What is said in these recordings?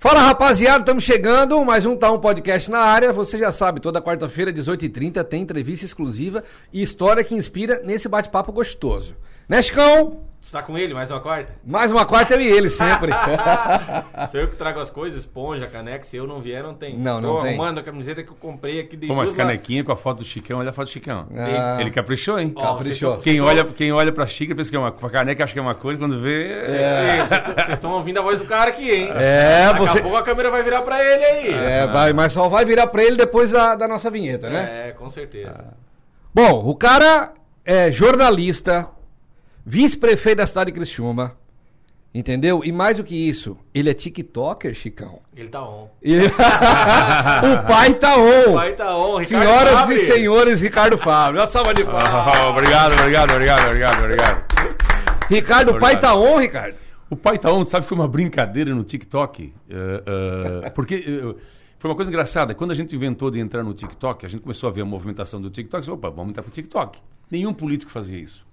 Fala rapaziada, estamos chegando, mais um Tá Um Podcast na área. Você já sabe, toda quarta-feira, 18h30, tem entrevista exclusiva e história que inspira nesse bate-papo gostoso. Né, Chicão? Você tá com ele, mais uma quarta? Mais uma quarta eu e ele sempre. Sou eu que trago as coisas, esponja, caneca. Se eu não vier, não tem. Não, não Tô tem. arrumando a camiseta que eu comprei aqui de Pô, mas canequinha com a foto do Chicão, olha a foto do Chicão. Ah. Ele caprichou, hein? Ó, Caprichou. Quem olha, quem olha pra xícara pensa que é uma a caneca, acha que é uma coisa, quando vê. É. Vocês Vocês estão ouvindo a voz do cara aqui, hein? É, Daqui você- a pouco a câmera vai virar pra ele aí. É, vai, mas só vai virar pra ele depois da, da nossa vinheta, né? É, com certeza. Bom, o cara é jornalista, vice-prefeito da cidade de Criciúma, entendeu? E mais do que isso, ele é TikToker, Chicão. Ele tá on. Ele- o pai tá on. O pai tá on, Ricardo Senhoras Fabre. e senhores, Ricardo Fábio. Uma salva de palmas. Ah, obrigado, obrigado, obrigado, obrigado, obrigado. Ricardo, o pai tá on, Ricardo? O pai tá onde, sabe, foi uma brincadeira no TikTok. eh, eh, porque eh, foi uma coisa engraçada. Quando a gente inventou de entrar no TikTok, a gente começou a ver a movimentação do TikTok. disse, Opa, vamos entrar pro TikTok. Nenhum político fazia isso.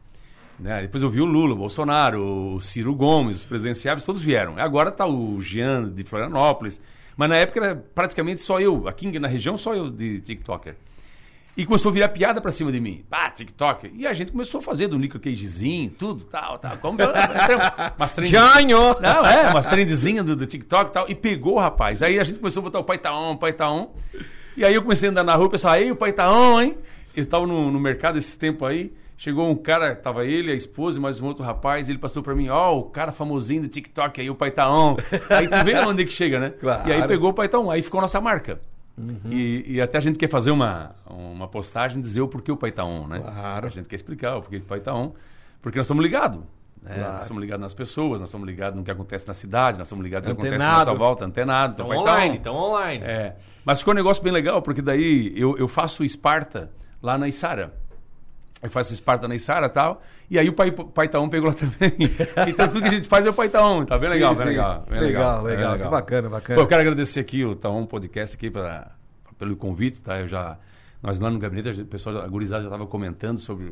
Né? Depois eu vi o Lula, o Bolsonaro, o Ciro Gomes, os presidenciáveis, todos vieram. Agora tá o Jean de Florianópolis. Mas na época era praticamente só eu, aqui na região, só eu de TikToker. E começou a virar piada pra cima de mim. Ah, TikTok. E a gente começou a fazer do Nico Cagezinho, tudo, tal, tal. Como que eu- umas trend- Janho! Não, é, umas trendezinhas do, do TikTok e tal. E pegou, rapaz. Aí a gente começou a botar o pai tá on, o pai tá on. E aí eu comecei a andar na rua, o pessoal, aí o pai tá on, hein? Eu tava no, no mercado esse tempo aí. Chegou um cara, tava ele, a esposa mais um outro rapaz, e ele passou pra mim, ó, o cara famosinho do TikTok aí, o pai tá on. Aí tu vê onde é que chega, né? Claro. E aí pegou o pai tá on, aí ficou a nossa marca. E, e até a gente quer fazer uma, uma postagem dizer o porquê o pai tá on, né? Claro. A gente quer explicar o porquê o pai tá on, porque nós somos ligados. Né? Claro. Nós somos ligados nas pessoas, nós somos ligados no que acontece na cidade, nós somos ligados no que acontece na nossa volta, antenado. Estão Então, tá online, on. estão online. É. Mas ficou um negócio bem legal, porque daí eu, eu faço Esparta lá na Isara. Eu faço Esparta na Isara e tal. E aí o pai, pai Taon pegou lá também. Então tudo que a gente faz é o pai Taon. Tá bem legal, Sim, bem sim. legal. Bem Legal, bem legal, que bacana, bacana. Pô, eu quero agradecer aqui o Taon Podcast aqui pra, pelo convite, tá? Eu já... Nós lá no gabinete, o pessoal, a gurizada já estava comentando sobre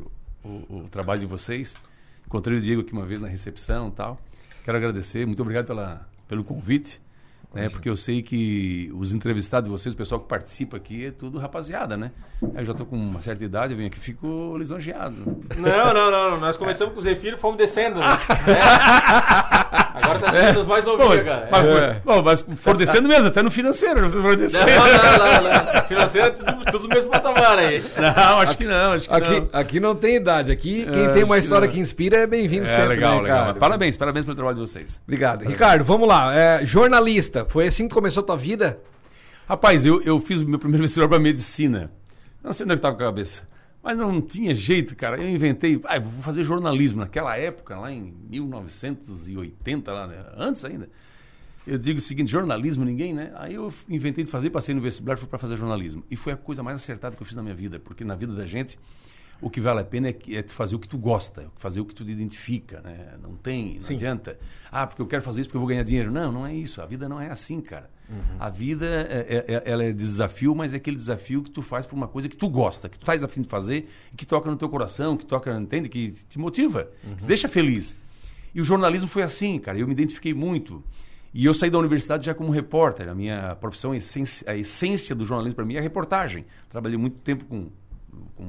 o, o- o trabalho de vocês. Encontrei o Diego aqui uma vez na recepção e tal. Quero agradecer, muito obrigado pela, pelo convite. Né, porque eu sei que os entrevistados de vocês, o pessoal que participa aqui, é tudo rapaziada, né? Eu já tô com uma certa idade, eu venho aqui e fico lisonjeado. Não, não, não. Nós começamos com o Zefiro e fomos descendo. né? É. Agora tá sendo os mais Pô, novinhos, mas, cara. mas, É. pô, mas for descendo mesmo, até no financeiro, se for Não, descendo. não, não, não. Financeiro é tudo, tudo mesmo patamar aí. Não, acho que não, acho que Aqui, não. aqui não tem idade. Aqui, quem É, tem uma que história não. que inspira é bem-vindo É sempre. legal, né, legal. Mas Parabéns, parabéns pelo trabalho de vocês. Obrigado. Ricardo, vamos lá. É, jornalista, foi assim que começou a tua vida? Rapaz, eu, eu fiz o meu primeiro vestibular para medicina. Não sei onde é que estava com a cabeça. Mas não tinha jeito, cara. Eu inventei, ah, vou fazer jornalismo. Naquela época, lá em 1980, lá, né? antes ainda. Eu digo o seguinte, jornalismo, ninguém, né? Aí eu inventei de fazer, passei no vestibular, fui para fazer jornalismo. E foi a coisa mais acertada que eu fiz na minha vida, porque na vida da gente, o que vale a pena é, é tu fazer o que tu gosta, fazer o que tu te identifica, né? Não tem, não Sim. adianta. Ah, porque eu quero fazer isso porque eu vou ganhar dinheiro. Não, não é isso. A vida não é assim, cara. A vida, é, é- é- ela é desafio, mas é aquele desafio que tu faz por uma coisa que tu gosta, que tu estás afim de fazer, que toca no teu coração, que toca, entende? Que te motiva, que te deixa feliz. E o jornalismo foi assim, cara. Eu me identifiquei muito. E eu saí da universidade já como repórter. A minha profissão, a essência, a essência do jornalismo para mim é a reportagem. Trabalhei muito tempo com, com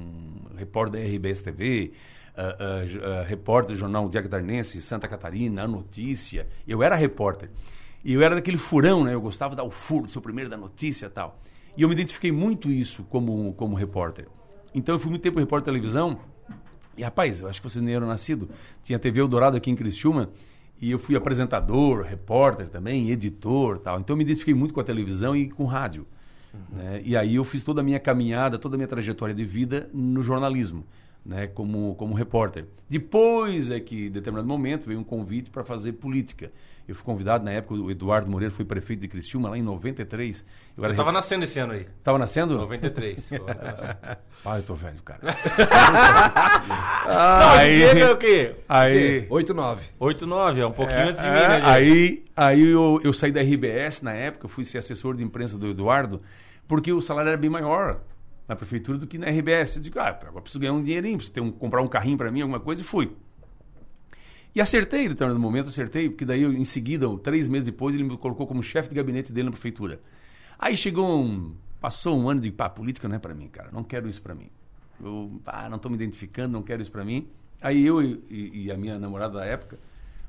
repórter da RBS TV, ah, ah, j- ah, repórter do jornal Diário Darnense, Santa Catarina, A Notícia. Eu era repórter. E eu era daquele furão, né? Eu gostava de dar o furo, ser o primeiro da notícia tal. E eu me identifiquei muito isso como, como repórter. Então eu fui muito tempo repórter de televisão. E rapaz, eu acho que vocês nem eram nascidos. Tinha TV Eldorado aqui em Criciúma. E eu fui apresentador, repórter também, editor tal. Então eu me identifiquei muito com a televisão e com rádio. né? E aí eu fiz toda a minha caminhada, toda a minha trajetória de vida no jornalismo, né? como, como repórter. Depois é que, em determinado momento, veio um convite para fazer política. Eu fui convidado, na época, o Eduardo Moreira foi prefeito de Criciúma, lá em 93. Eu era tava nascendo esse ano aí. Tava nascendo? 93. Ah, eu tô velho, cara. Não, Aí- aí... é o quê? Aí... 8, 9. 8, 9, é um pouquinho É, antes de mim, é, né, Diego? aí aí eu, eu saí da RBS na época, fui ser assessor de imprensa do Eduardo, porque o salário era bem maior na prefeitura do que na RBS. Eu digo, ah, agora preciso ganhar um dinheirinho, preciso ter um, comprar um carrinho para mim, alguma coisa, e fui. E acertei em determinado momento, acertei, porque daí, eu, em seguida, três meses depois, ele me colocou como chefe de gabinete dele na prefeitura. Aí chegou um. Passou um ano de pá, política não é para mim, cara. Não quero isso para mim. Eu ah, não estou me identificando, não quero isso para mim. Aí eu e, e, e, a minha namorada da época,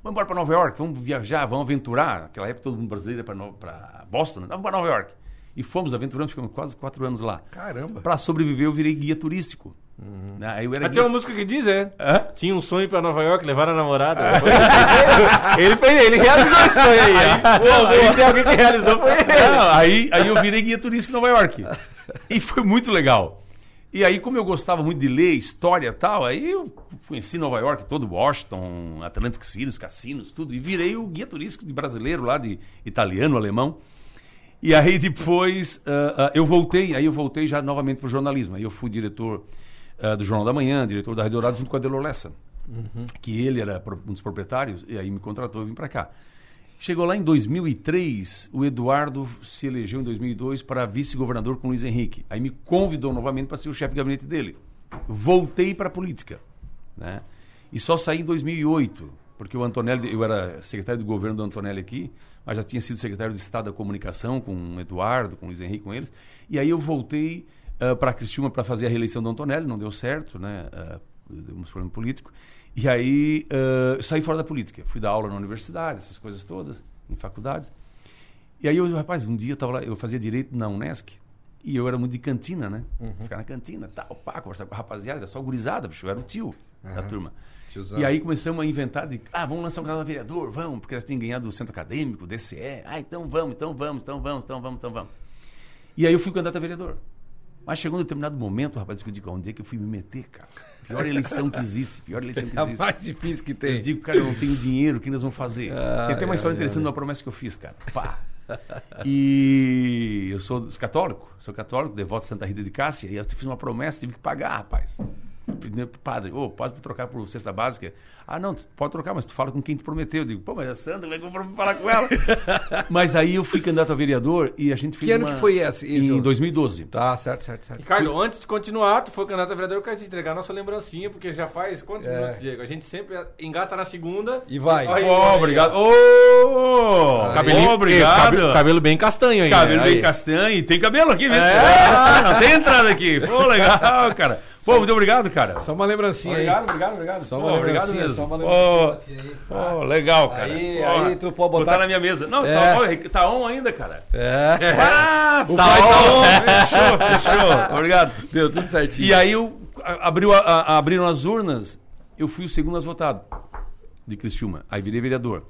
vamos embora para Nova York, vamos viajar, vamos aventurar. Naquela época todo mundo brasileiro ia para Boston, né? vamos para Nova York. E fomos aventurando, ficamos quase quatro anos lá. Caramba. Para sobreviver, eu virei guia turístico. Uhum. Aí eu era Mas tem uma música que diz, é? Hã? Tinha um sonho pra Nova York, levar a namorada. ele, fez, ele realizou esse sonho aí. aí, aí tem alguém que realizou, foi ele. Não, aí, aí eu virei guia turístico em Nova York. E foi muito legal. E aí, como eu gostava muito de ler história e tal, aí eu conheci Nova York, todo Washington, Atlantic City, os cassinos, tudo. E virei o guia turístico de brasileiro lá, de italiano, alemão. E aí depois uh, uh, eu voltei, aí eu voltei já novamente para o jornalismo. Aí eu fui diretor uh, do Jornal da Manhã, diretor da Rádio Dourado, junto com a Delor Lessa, uhum. que ele era um dos proprietários, e aí me contratou e vim para cá. Chegou lá em 2003, o Eduardo se elegeu em 2002 para vice-governador com Luiz Henrique. Aí me convidou novamente para ser o chefe de gabinete dele. Voltei para a política, né? E só saí em 2008, porque o Antonelli, eu era secretário de governo do Antonelli aqui, mas já tinha sido secretário de Estado da Comunicação com o Eduardo, com o Luiz Henrique, com eles. E aí eu voltei uh, para Cristina para fazer a reeleição do Antonelli, não deu certo, né? Uh, deu um problema político. E aí uh, saí fora da política. Fui dar aula na universidade, essas coisas todas, em faculdades. E aí eu, rapaz, um dia eu, lá, eu fazia direito na Unesc, e eu era muito de cantina, né? Uhum. Ficar na cantina, tal, pá, conversar com a rapaziada, era só gurizada, bicho, eu era o tio uhum. da turma. Tiozão. E aí começamos a inventar de, ah, vamos lançar um canal vereador, vamos, porque eles têm ganhado o centro acadêmico, DCE. Ah, então vamos, então vamos, então vamos, então vamos, então vamos. E aí eu fui candidato a vereador. Mas chegou um determinado momento, rapaz, eu digo, onde é que eu fui me meter, cara? Pior eleição que existe, pior eleição que existe. É a mais difícil que tem. Eu digo, cara, eu não tenho dinheiro, o que nós vamos fazer? Ah, tem até uma história é, interessante, é. uma promessa que eu fiz, cara. Pá. E eu sou católico, sou católico, devoto de Santa Rita de Cássia, e eu fiz uma promessa, tive que pagar, rapaz padre, ô, oh, pode trocar por cesta básica? Ah, não, pode trocar, mas tu fala com quem te prometeu. Eu digo, pô, mas a Sandra, como é que eu vou falar com ela? mas aí eu fui candidato a vereador e a gente fez Que ano uma... que foi esse? Em 2012. Tá, certo, certo, certo. Ricardo, fui... antes de continuar, tu foi candidato a vereador, eu quero te entregar a nossa lembrancinha, porque já faz quantos é. minutos, Diego? A gente sempre engata na segunda. E vai. oh, obrigado. Ô, oh, cabelo, obrigado. Cabelo, cabelo, bem castanho aí. Cabelo bem castanho. E tem cabelo aqui, vê é. Ah, não tem entrada aqui. Pô, legal, cara. Pô, muito obrigado, cara. Só uma lembrancinha obrigado, aí. Obrigado, obrigado, Só uma Pô, obrigado mesmo. Só uma lembrancinha Pô, Pô, legal, cara. Aí, aí tu pode botar... Botar na minha mesa. Não, É. tá, tá on ainda, cara. É. É. Ah, O tá pai tá on. Fechou, fechou. Obrigado. Deu tudo certinho. E aí eu, a- abriu a- a- abriram as urnas, eu fui o segundo mais votado de Criciúma. Aí virei vereador.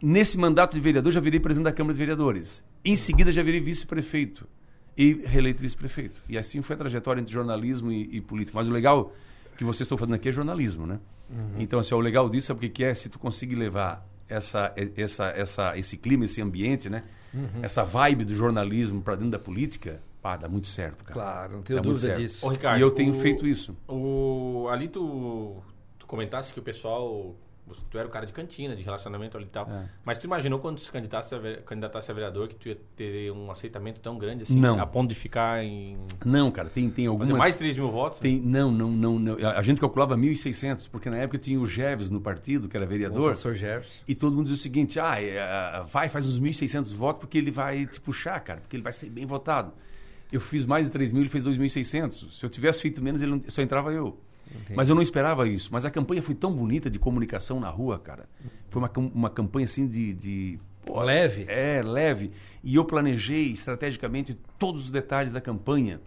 Nesse mandato de vereador, já virei presidente da Câmara de Vereadores. Em seguida, já virei vice-prefeito e reeleito vice-prefeito. E assim foi a trajetória entre jornalismo e, e, política. Mas o legal que vocês estão fazendo aqui é jornalismo, né? Uhum. Então, assim, o legal disso é o que é se tu conseguir levar essa, essa, essa, esse clima, esse ambiente, né? Uhum. Essa vibe do jornalismo para dentro da política, pá, dá muito certo, cara. Claro, não tenho dá dúvida disso. Ô, Ricardo, e eu tenho o, feito isso. O, ali tu, tu comentasse que o pessoal tu era o cara de cantina, de relacionamento ali e tal. É. Mas tu imaginou quando se candidatasse a, candidatasse a vereador que tu ia ter um aceitamento tão grande assim? Não. A ponto de ficar em. Não, cara, tem, tem algumas. Fazer mais 3 mil votos? Tem, não, não, não, não. A gente calculava 1.600, porque na época tinha o Jeves no partido, que era vereador. O professor Jeves. E todo mundo dizia o seguinte: ah, é, vai, faz uns 1.600 votos, porque ele vai te puxar, cara, porque ele vai ser bem votado. Eu fiz mais de 3 mil, ele fez 2.600. Se eu tivesse feito menos, ele não, só entrava eu. Entendi. Mas eu não esperava isso. Mas a campanha foi tão bonita de comunicação na rua, cara. Foi uma, uma campanha assim de. de pô, leve? É, leve. E eu planejei estrategicamente todos os detalhes da campanha.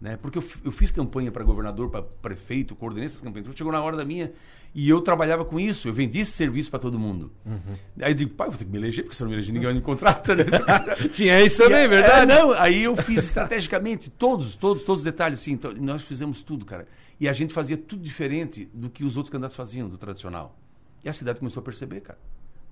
Né? Porque eu, eu fiz campanha para governador, para prefeito, coordenei essas campanhas. Então chegou na hora da minha e eu trabalhava com isso. Eu vendia esse serviço para todo mundo. Uhum. Aí eu digo, pai, eu vou ter que me eleger, porque se eu não me eleger, ninguém vai me contratar. Né? Tinha isso também, e, verdade? É, não, aí eu fiz estrategicamente todos, todos, todos os detalhes. Assim, então, nós fizemos tudo, cara. E a gente fazia tudo diferente do que os outros candidatos faziam, do tradicional. E a cidade começou a perceber, cara.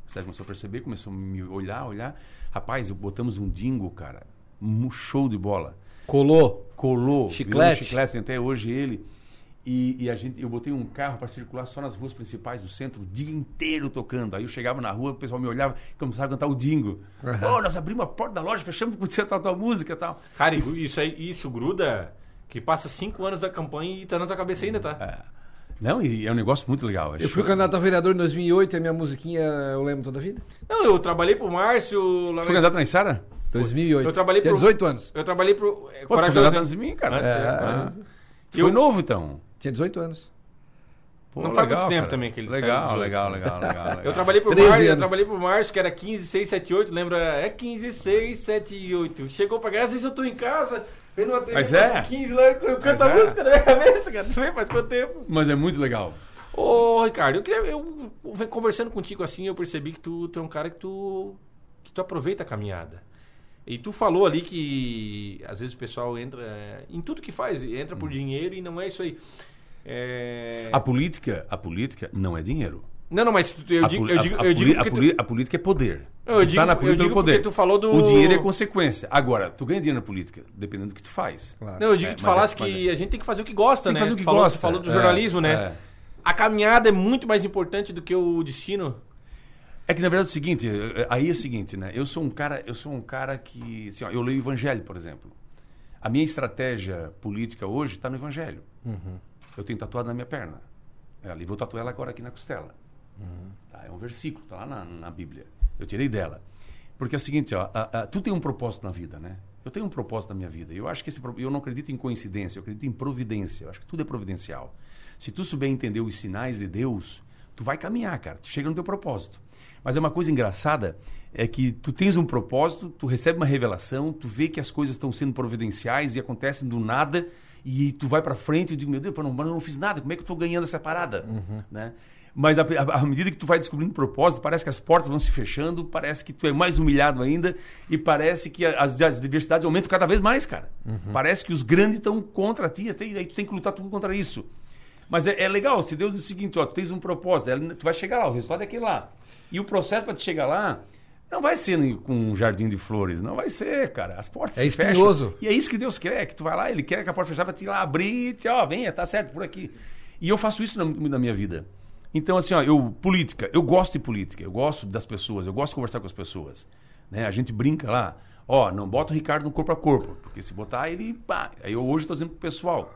A cidade começou a perceber, começou a me olhar, olhar. Rapaz, botamos um dingo, cara. Um show de bola. Colou? Colou. Chiclete? chiclete, até hoje ele. E, e, a gente, eu botei um carro para circular só nas ruas principais do centro o dia inteiro tocando. Aí eu chegava na rua, o pessoal me olhava e começava a cantar o Dingo. Uhum. Oh, nós abrimos a porta da loja, fechamos você a tua música e tal. Cara, isso aí, isso gruda que passa cinco anos da campanha e tá na tua cabeça ainda, tá? É. Não, e é um negócio muito legal. Eu fui candidato a vereador em 2008 e a minha musiquinha eu lembro toda a vida. Não, eu trabalhei pro Márcio. lá Você foi candidato na Isara? 2008. Eu trabalhei Tinha pro- 18 anos. Eu trabalhei pro. é, Pô, tu foi antes de mim, cara. Antes, é. Ah. Tu Eu- foi novo, então. Tinha 18 anos. Pô, Não faz muito tempo cara. também que ele legal, saiu legal, legal, legal, legal. Eu trabalhei pro 13 Márcio, eu anos. trabalhei pro Márcio, que era 15, 6, 7, 8, lembra? É 15, 6, 7, 8. Chegou pra cá, às vezes eu tô em casa, vendo uma TV, Mas é. passa 15 lá, eu canto a Mas é. música na minha cabeça, cara. Tu vê faz quanto tempo? Mas é muito legal. Ô, Ricardo, eu queria. Eu, eu venho conversando contigo assim, eu percebi que tu, tu é um cara que tu. que tu aproveita a caminhada. E tu falou ali que às vezes o pessoal entra é, em tudo que faz, entra por dinheiro e não é isso aí. É... A política, a política não é dinheiro. Não, não, mas eu A digo, eu a- digo, eu digo a tu- a política é poder. Eu digo- tá na eu política digo poder. porque tu falou do- O dinheiro é consequência. Agora, tu ganha dinheiro na política, dependendo do que tu faz. Claro. Não, eu digo É, que tu é- falasse mas que a gente tem que fazer o que gosta, Tem que né? fazer o Tu que falou, gosta. Tu falou do É, jornalismo, né? é. A caminhada é muito mais importante do que o destino. É que na verdade é o seguinte, eh, aí é o seguinte, né? Eu sou um cara, eu sou um cara que, assim, ó, eu leio o Evangelho, por exemplo. A minha estratégia política hoje está no Evangelho. Eu tenho tatuado na minha perna. E vou tatuar ela agora aqui na costela. Tá? É um versículo, tá lá na, na Bíblia. Eu tirei dela. Porque é o seguinte, ó, a- a- tu tem um propósito na vida, né? Eu tenho um propósito na minha vida. Eu acho que esse, eu não acredito em coincidência, eu acredito em providência. Eu acho que tudo é providencial. Se tu souber entender os sinais de Deus, tu vai caminhar, cara. Tu chega no teu propósito. Mas é uma coisa engraçada é que tu tens um propósito, tu recebe uma revelação, tu vê que as coisas estão sendo providenciais e acontecem do nada e tu vai pra frente e digo, meu Deus, pô, não, eu não fiz nada, como é que eu tô ganhando essa parada? Né? Mas à medida que tu vai descobrindo propósito, parece que as portas vão se fechando, parece que tu é mais humilhado ainda e parece que as, as diversidades aumentam cada vez mais, cara. Parece que os grandes estão contra ti, até- aí tu tem que lutar tudo contra isso. Mas é, é legal, se Deus diz o seguinte, ó, tu tens um propósito, tu vai chegar lá, o resultado é aquele lá. E o processo para te chegar lá não vai ser com um jardim de flores, não vai ser, cara. As portas É se espinhoso. fecham. E é isso que Deus quer, que tu vai lá, ele quer que a porta fechada para te ir lá abrir, e te, ó, venha, tá certo, por aqui. E eu faço isso na, na minha vida. Então, assim, ó, eu, política, eu gosto de política, eu gosto das pessoas, eu gosto de conversar com as pessoas. Né? A gente brinca lá, ó, não bota o Ricardo no corpo a corpo, porque se botar ele, pá. Aí eu hoje estou dizendo pro pessoal,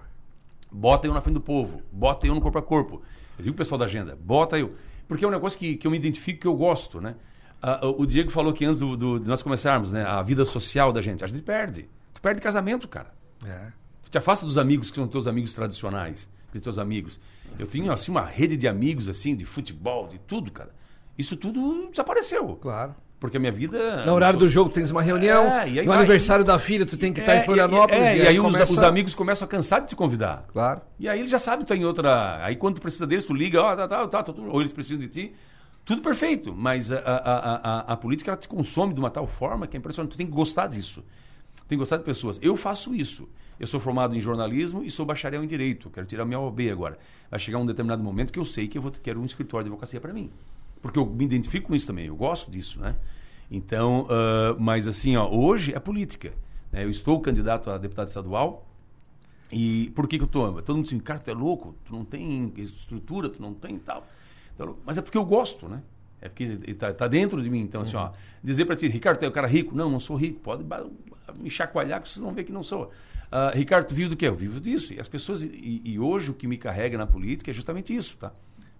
bota eu na frente do povo, bota eu no corpo a corpo. Eu digo pro pessoal da agenda, bota eu. Porque é um negócio que, que eu me identifico, que eu gosto, né? Ah, o Diego falou que antes do, do- de nós começarmos, né? A vida social da gente. A gente perde. Tu perde casamento, cara. É. Tu te afasta dos amigos que são teus amigos tradicionais, dos teus amigos. Eu tenho, assim, uma rede de amigos, assim, de futebol, de tudo, cara. Isso tudo desapareceu. Claro. Porque a minha vida... No horário do jogo tens uma reunião, É, e aí no vai. aniversário da filha tu tem que estar É, em Florianópolis. É, e, aí, os, começa- os amigos começam a cansar de te convidar. Claro. E aí eles já sabem que tu tá em outra. Aí quando tu precisa deles, tu liga, ó, tá, tá, tá, tá, ou eles precisam de ti. Tudo perfeito. Mas a, a, a, a, a política ela te consome de uma tal forma que é impressionante. Tu tem que gostar disso. Tem que gostar de pessoas. Eu faço isso. Eu sou formado em jornalismo e sou bacharel em direito. Quero tirar minha OAB agora. Vai chegar um determinado momento que eu sei que eu vou quero um escritório de advocacia para mim. Porque eu me identifico com isso também. Eu gosto disso, né? Então, ah, mas assim, ó, hoje é política. né? Eu estou candidato a deputado estadual. E por que, que eu tô? Todo mundo diz, cara, tu é louco, tu não tem estrutura, tu não tem tal. Então, mas é porque eu gosto, né? É porque tá, tá dentro de mim. Então, assim, ó, dizer pra ti, Ricardo, tu é um cara rico? Não, não sou rico. Pode me chacoalhar que vocês vão ver que não sou. Ah, Ricardo, tu vive do quê? Eu vivo disso. E as pessoas, e, e hoje o que me carrega na política é justamente isso, tá?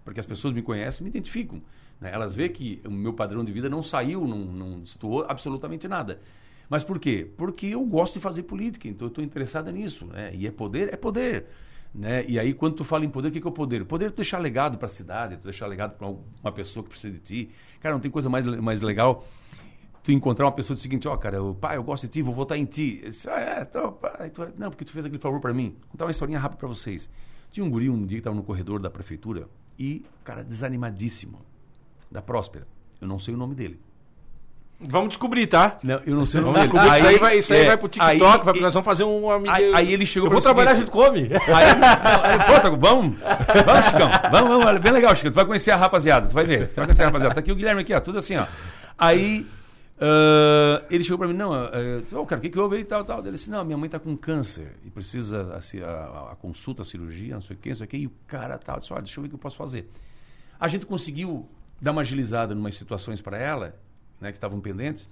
Porque as pessoas me conhecem me identificam. né? Elas veem que o meu padrão de vida não saiu, não, não destoou absolutamente nada. Mas por quê? Porque eu gosto de fazer política, então eu estou interessado nisso. Né? E é poder? É poder. Né? E aí, quando tu fala em poder, o que que é o poder? O poder é tu deixar legado para a cidade, tu deixar legado para uma pessoa que precisa de ti. Cara, não tem coisa mais, mais legal tu encontrar uma pessoa do seguinte, ó, cara, eu, pai, eu gosto de ti, vou votar em ti. Disse, ah, é, então, pai, tu- não, porque tu fez aquele favor para mim. Vou contar uma historinha rápida para vocês. Tinha um guri um dia que estava no corredor da prefeitura e, cara, desanimadíssimo, da Próspera. Eu não sei o nome dele. Vamos descobrir, tá? Não, eu não sei o nome dele. descobrir. isso aí vai, isso aí é, vai pro TikTok, aí- vai, nós vamos fazer um amigo. Aí- aí ele chegou Eu vou trabalhar junto come. Aí, não, aí, pô, vamos, vamos, Chicão, vamos, vamos, olha, bem legal, Chico, tu vai conhecer a rapaziada, tu vai ver, tu vai conhecer a rapaziada. Tá aqui o Guilherme aqui, ó, tudo assim, ó. Aí, ah, ele chegou pra mim, não, uh, oh, cara, o que que houve aí e tal, tal. Ele disse, não, minha mãe tá com câncer e precisa, assim, a, a- a consulta, a cirurgia, não sei o que, não sei o que, e o cara tal, disse, olha, deixa eu ver o que eu posso fazer. A gente conseguiu dar uma agilizada em umas situações para ela, né, que estavam pendentes,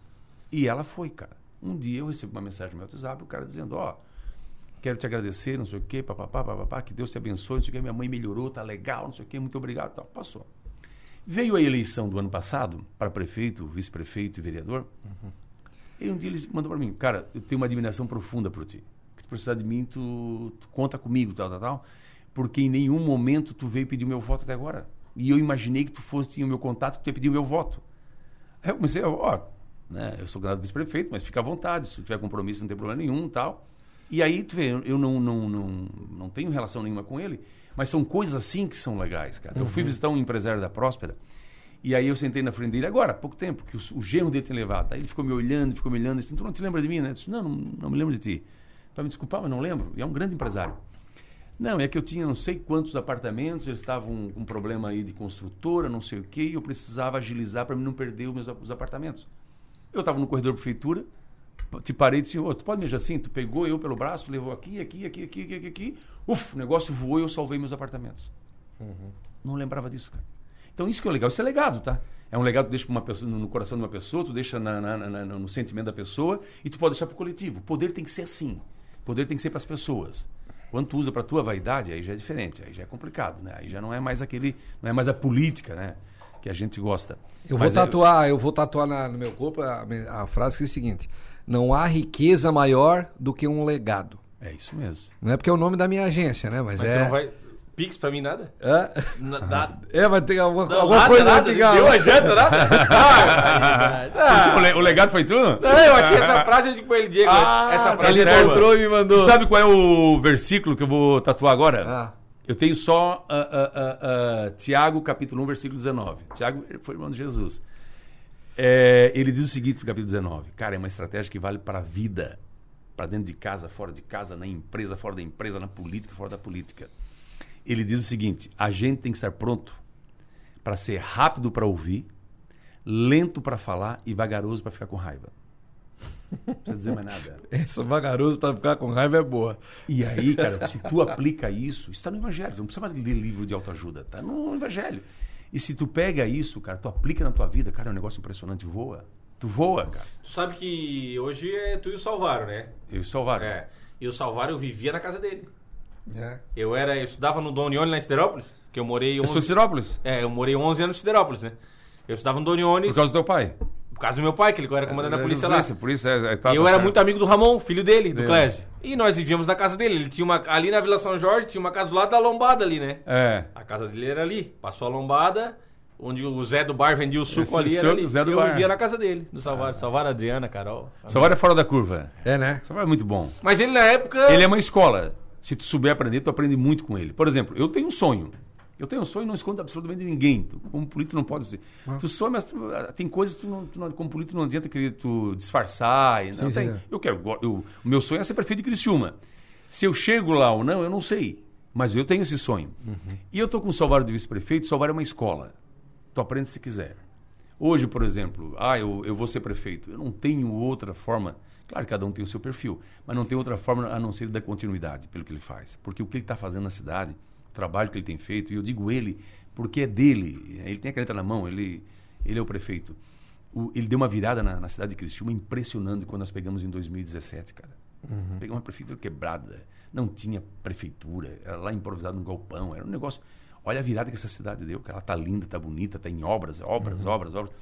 e ela foi, cara. Um dia eu recebi uma mensagem no meu WhatsApp, o cara dizendo, ó, quero te agradecer, não sei o quê, papapá, papapá, que Deus te abençoe, não sei o quê, minha mãe melhorou, tá legal, não sei o quê, muito obrigado, tal. Passou. Veio a eleição do ano passado para prefeito, vice-prefeito e vereador. Uhum. E um dia ele mandou para mim, cara, eu tenho uma admiração profunda por ti. Que tu precisar de mim, tu, tu, conta comigo, tal, tal, tal. Porque em nenhum momento tu veio pedir o meu voto até agora. E eu imaginei que tu fosse, tinha o meu contato, que tu ia pedir o meu voto. Aí eu comecei, ó, né, eu sou grado vice-prefeito, mas fica à vontade, se tiver compromisso não tem problema nenhum, tal. E aí, tu vê, eu não, não, não, não tenho relação nenhuma com ele, mas são coisas assim que são legais, cara. Uhum. Eu fui uhum. visitar um empresário da Próspera, e aí eu sentei na frente dele agora, há pouco tempo, que o, o genro dele tinha levado. Aí ele ficou me olhando, ficou me olhando, disse, tu não te lembra de mim, né? Eu disse, não, não, não me lembro de ti. Para me desculpar, mas não lembro. E é um grande empresário. Não, é que eu tinha não sei quantos apartamentos, eles estavam com um problema aí de construtora, não sei o quê, e eu precisava agilizar para não perder os meus os apartamentos. Eu estava no corredor da prefeitura, te parei e disse, oh, tu pode me dizer assim? Tu pegou eu pelo braço, levou aqui, aqui, aqui, aqui, aqui, aqui. Uf, o negócio voou e eu salvei meus apartamentos. Uhum. Não lembrava disso, cara. Então isso que é legal, isso é legado, tá? É um legado que tu deixa uma pessoa, no coração de uma pessoa, tu deixa na, na, na, no sentimento da pessoa e tu pode deixar para o coletivo. O poder tem que ser assim. O poder tem que ser para as pessoas. Quando tu usa para tua vaidade, aí já é diferente, aí já é complicado, né? Aí já não é mais aquele, não é mais a política, né? Que a gente gosta. Eu Mas vou é tatuar, é... eu vou tatuar no meu corpo a, a frase que é o seguinte: não há riqueza maior do que um legado. É isso mesmo. Não é porque é o nome da minha agência, né? Mas, Mas é. Vai... Pix pra mim nada? Hã? Nada. É, vai ter alguma, não, alguma nada, coisa nada, legal. Deu a janta, nada? ah, o, le, o, legado foi tu? Não, eu achei essa frase de ele, Diego. Ah, essa frase ele encontrou e me mandou. Tu sabe qual é o versículo que eu vou tatuar agora? Ah. Eu tenho só uh, uh, uh, Tiago, capítulo 1, versículo 19. Tiago foi irmão de Jesus. É, ele diz o seguinte no capítulo 19. Cara, é uma estratégia que vale para a vida. Para dentro de casa, fora de casa, na empresa, fora da empresa, na política, fora da política. Ele diz o seguinte: a gente tem que estar pronto para ser rápido para ouvir, lento para falar e vagaroso para ficar com raiva. Não precisa dizer mais nada. Essa vagaroso para ficar com raiva é boa. E aí, cara, se tu aplica isso, está no Evangelho. Não precisa mais ler livro de autoajuda, está no Evangelho. E se tu pega isso, cara, tu aplica na tua vida, cara, é um negócio impressionante, voa. Tu voa, cara. Tu sabe que hoje é tu e o Salvaro, né? Eu e o Salvaro. É. E o Salvaro eu vivia na casa dele. É. Eu era, eu estudava no Donione, na Siderópolis, que eu morei 11... Eu Siderópolis? É, eu morei 11 anos em Siderópolis, né? Eu estudava no Donione... Por causa do teu pai? Por causa do meu pai, que ele era comandante é, da polícia, polícia lá. Polícia, é, é, eu era muito amigo do Ramon, filho dele, do Clésio. E nós vivíamos na casa dele. Ele tinha uma. Ali na Vila São Jorge, tinha uma casa do lado da lombada ali, né? É. A casa dele era ali. Passou a lombada, onde o Zé do Bar vendia o suco Esse ali, era ali. Zé do eu bar. vivia na casa dele, do Salvar. Ah. Salvar a Adriana, Carol. Salvar é fora da curva. É, né? Salvar é muito bom. Mas ele na época. Ele é uma escola. Se tu souber aprender, tu aprende muito com ele. Por exemplo, eu tenho um sonho. Eu tenho um sonho e não escondo absolutamente ninguém. Tu, como político não pode ser. Ah. Tu sonha, mas tu, ah, tem coisas que tu não, tu não, como político não adianta querer tu disfarçar. E, não, sim, tem, Eu quero. Eu, o meu sonho é ser prefeito de Criciúma. Se eu chego lá ou não, eu não sei. Mas eu tenho esse sonho. Uhum. E eu estou com o Salvador de vice-prefeito. Salvador é uma escola. Tu aprende se quiser. Hoje, por exemplo, ah, eu, eu vou ser prefeito. Eu não tenho outra forma. Claro que cada um tem o seu perfil, mas não tem outra forma a não ser dar continuidade pelo que ele faz. Porque o que ele está fazendo na cidade o trabalho que ele tem feito, e eu digo ele porque é dele, ele tem a caneta na mão, ele, ele é o prefeito. O, ele deu uma virada na, na, cidade de Criciúma impressionante quando nós pegamos em 2017, cara. Uhum. Pegamos uma prefeitura quebrada, não tinha prefeitura, era lá improvisado num galpão, era um negócio. Olha a virada que essa cidade deu, que ela tá linda, tá bonita, tá em obras, obras, uhum. obras, obras.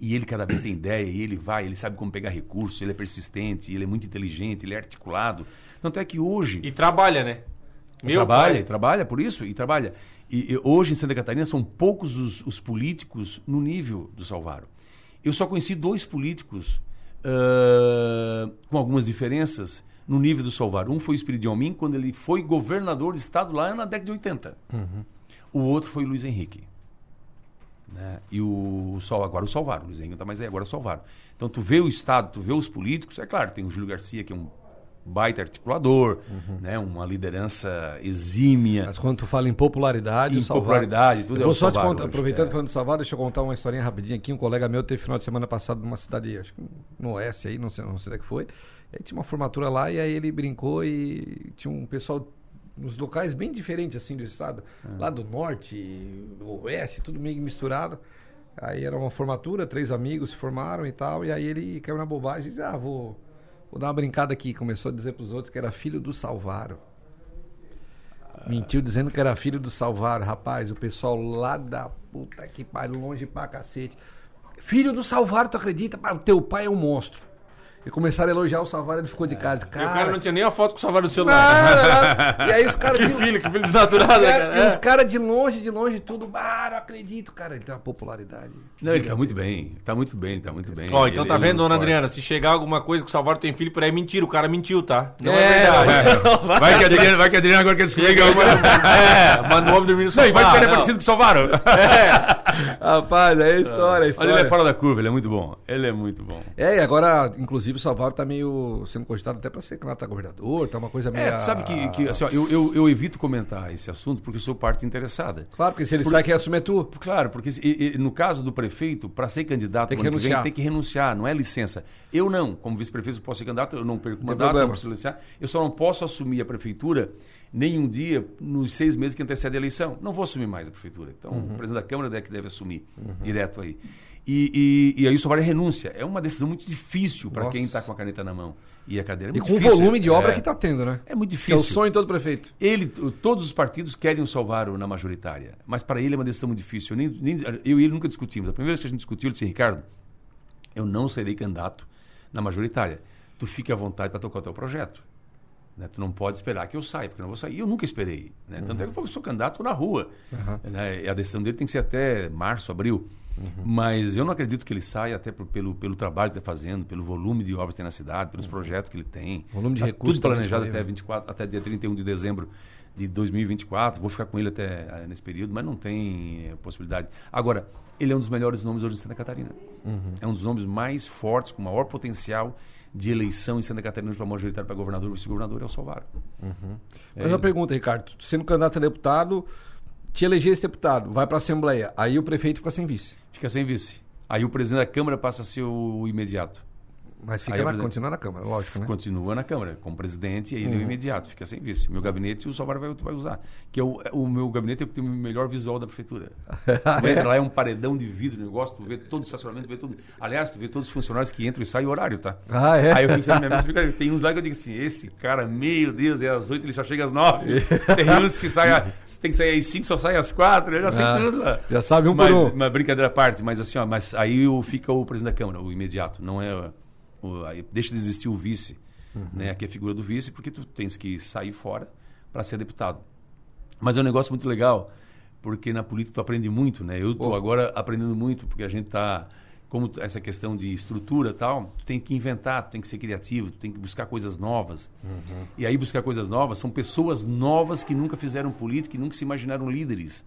E ele cada vez tem ideia, e ele vai, ele sabe como pegar recursos, ele é persistente, ele é muito inteligente, ele é articulado. Tanto é que hoje. E trabalha, né? Meu trabalha, pai. trabalha por isso, e trabalha. E, e, hoje em Santa Catarina são poucos os, os, políticos no nível do Salvaro. Eu só conheci dois políticos uh, com algumas diferenças no nível do Salvaro. Um foi o Espírito de Almin, quando ele foi governador do estado lá na década de 80. Uhum. O outro foi o Luiz Henrique. Né? E o Sol, agora o Salvaro, o Luiz Henrique não está mais aí, agora o Salvaro. Então tu vê o Estado, tu vê os políticos, é claro, tem o Júlio Garcia, que é um baita articulador, uhum. né? uma liderança exímia. Mas quando tu fala em popularidade, em popularidade, tudo eu é vou só te contar, aproveitando é. falando do Salvador, deixa eu contar uma historinha rapidinho aqui. Um colega meu teve final de semana passado numa cidade, acho que no Oeste aí, não sei, não sei onde é que foi. Aí tinha uma formatura lá e aí ele brincou e tinha um pessoal nos locais bem diferentes assim do estado, é. lá do norte, oeste, tudo meio misturado. Aí era uma formatura, três amigos se formaram e tal, e aí ele caiu na bobagem e disse: "Ah, vou Vou dar uma brincada aqui. Começou a dizer pros outros que era filho do Salvaro. Mentiu dizendo que era filho do Salvaro. Rapaz, o pessoal lá da puta que pariu, longe pra cacete. Filho do Salvaro, tu acredita? Pá, Teu pai é um monstro. E começaram a elogiar o Salvaro, ele ficou de cara. E o cara não tinha nem a foto com o salvar do Não, celular. não, não. E aí os caras que de- filho, que filho desnaturado, e cara. os É. caras de longe, de longe, tudo. Ah, não acredito, cara. Ele tem uma popularidade. Não, ele tá muito bem. Tá muito bem, ele tá muito bem. Ó, então Ele- tá ele é vendo, dona. Adriana? Se chegar alguma coisa que o Salvador tem filho por aí, mentira. O cara mentiu, tá? Não É, é, verdade. Vai que a Adriana, vai que a Adriana agora quer descobrir. É, manda o homem dormir no sofá. Não, e vai que ele é não. parecido com o Salvaro. Rapaz, é história, é Mas história. ele é fora da curva, ele é muito bom. Ele é muito bom. É, e agora, inclusive, o Salvador tá meio sendo cogitado até pra ser candidato a governador, tá uma coisa meio. É, sabe que, que assim, ó, eu, eu, eu evito comentar esse assunto porque sou parte interessada. Claro, porque se ele sai, quem assume é tu. Claro, porque e- e no caso do prefeito, para ser candidato Tem que renunciar. vem, tem que renunciar, não é licença. Eu não, como vice-prefeito, posso ser candidato, eu não perco o mandato, não preciso licenciar. Eu só não posso assumir a prefeitura nenhum dia nos seis meses que antecede a eleição. Não vou assumir mais a prefeitura. Então, Uhum. o presidente da Câmara é que deve assumir direto aí. E, e, e aí isso vale renúncia. É uma decisão muito difícil para quem está com a caneta na mão e a cadeira. É E muito com o difícil. volume de obra É. que tá tendo, né? É muito Que é o difícil. sonho todo prefeito. Ele, todos os partidos querem o Salvaro na majoritária, mas para ele é uma decisão muito difícil. Eu, nem- nem- eu e ele nunca discutimos. A primeira vez que a gente discutiu, ele disse: Ricardo, eu não serei candidato na majoritária. Tu fique à vontade para tocar o teu projeto. Né? Tu não pode esperar que eu saia, porque eu não vou sair. E eu nunca esperei. Né? Tanto é que eu sou candidato na rua. Né? E a decisão dele tem que ser até março, abril. Mas eu não acredito que ele saia, até por- pelo, pelo trabalho que está fazendo, pelo volume de obras que tem na cidade, pelos projetos que ele tem. Volume de Tá recursos Tudo também planejado até 24, até dia 31 de dezembro de 2024. Vou ficar com ele até eh, nesse período, mas não tem eh, possibilidade. Agora, ele é um dos melhores nomes hoje em Santa Catarina. É um dos nomes mais fortes, com maior potencial de eleição em Santa Catarina para majoritário para governador, vice-governador é o Salvaro. Mas uma pergunta, Ricardo. Sendo candidato a deputado, te eleger esse deputado, vai pra Assembleia, aí o prefeito fica sem vice. Fica sem vice. Aí o presidente da Câmara passa a ser o imediato. Mas fica Aí na, continua na Câmara, lógico, né? Continua na Câmara, como presidente, e é Uhum. o imediato, fica sem vice. Meu gabinete o Salvador vai, vai usar. Que é o, o meu gabinete é o que tem o melhor visual da prefeitura. Tu entra lá, é um paredão de vidro, negócio, tu vê todo o estacionamento, vê tudo. Aliás, tu vê todos os funcionários que entram e saem o horário, tá? Ah, é? Aí eu fico sendo minha tem uns lá que eu digo assim, esse cara, meu Deus, é às oito, ele só chega às nove. tem uns que saem, a- tem que sair às cinco, só sai às quatro, eu já sei Ah, tudo lá. já sabe um por mas, um. Mas brincadeira à parte, mas assim, ó, mas aí fica o presidente da Câmara, o imediato, não é... O, aí deixa de existir o vice, Uhum. né? Aqui é a figura do vice, porque tu tens que sair fora para ser deputado. Mas é um negócio muito legal, porque na política tu aprende muito, né? Eu estou agora aprendendo muito, porque a gente tá como essa questão de estrutura tal, tu tem que inventar, tu tem que ser criativo, tu tem que buscar coisas novas. E aí buscar coisas novas são pessoas novas que nunca fizeram política, que nunca se imaginaram líderes.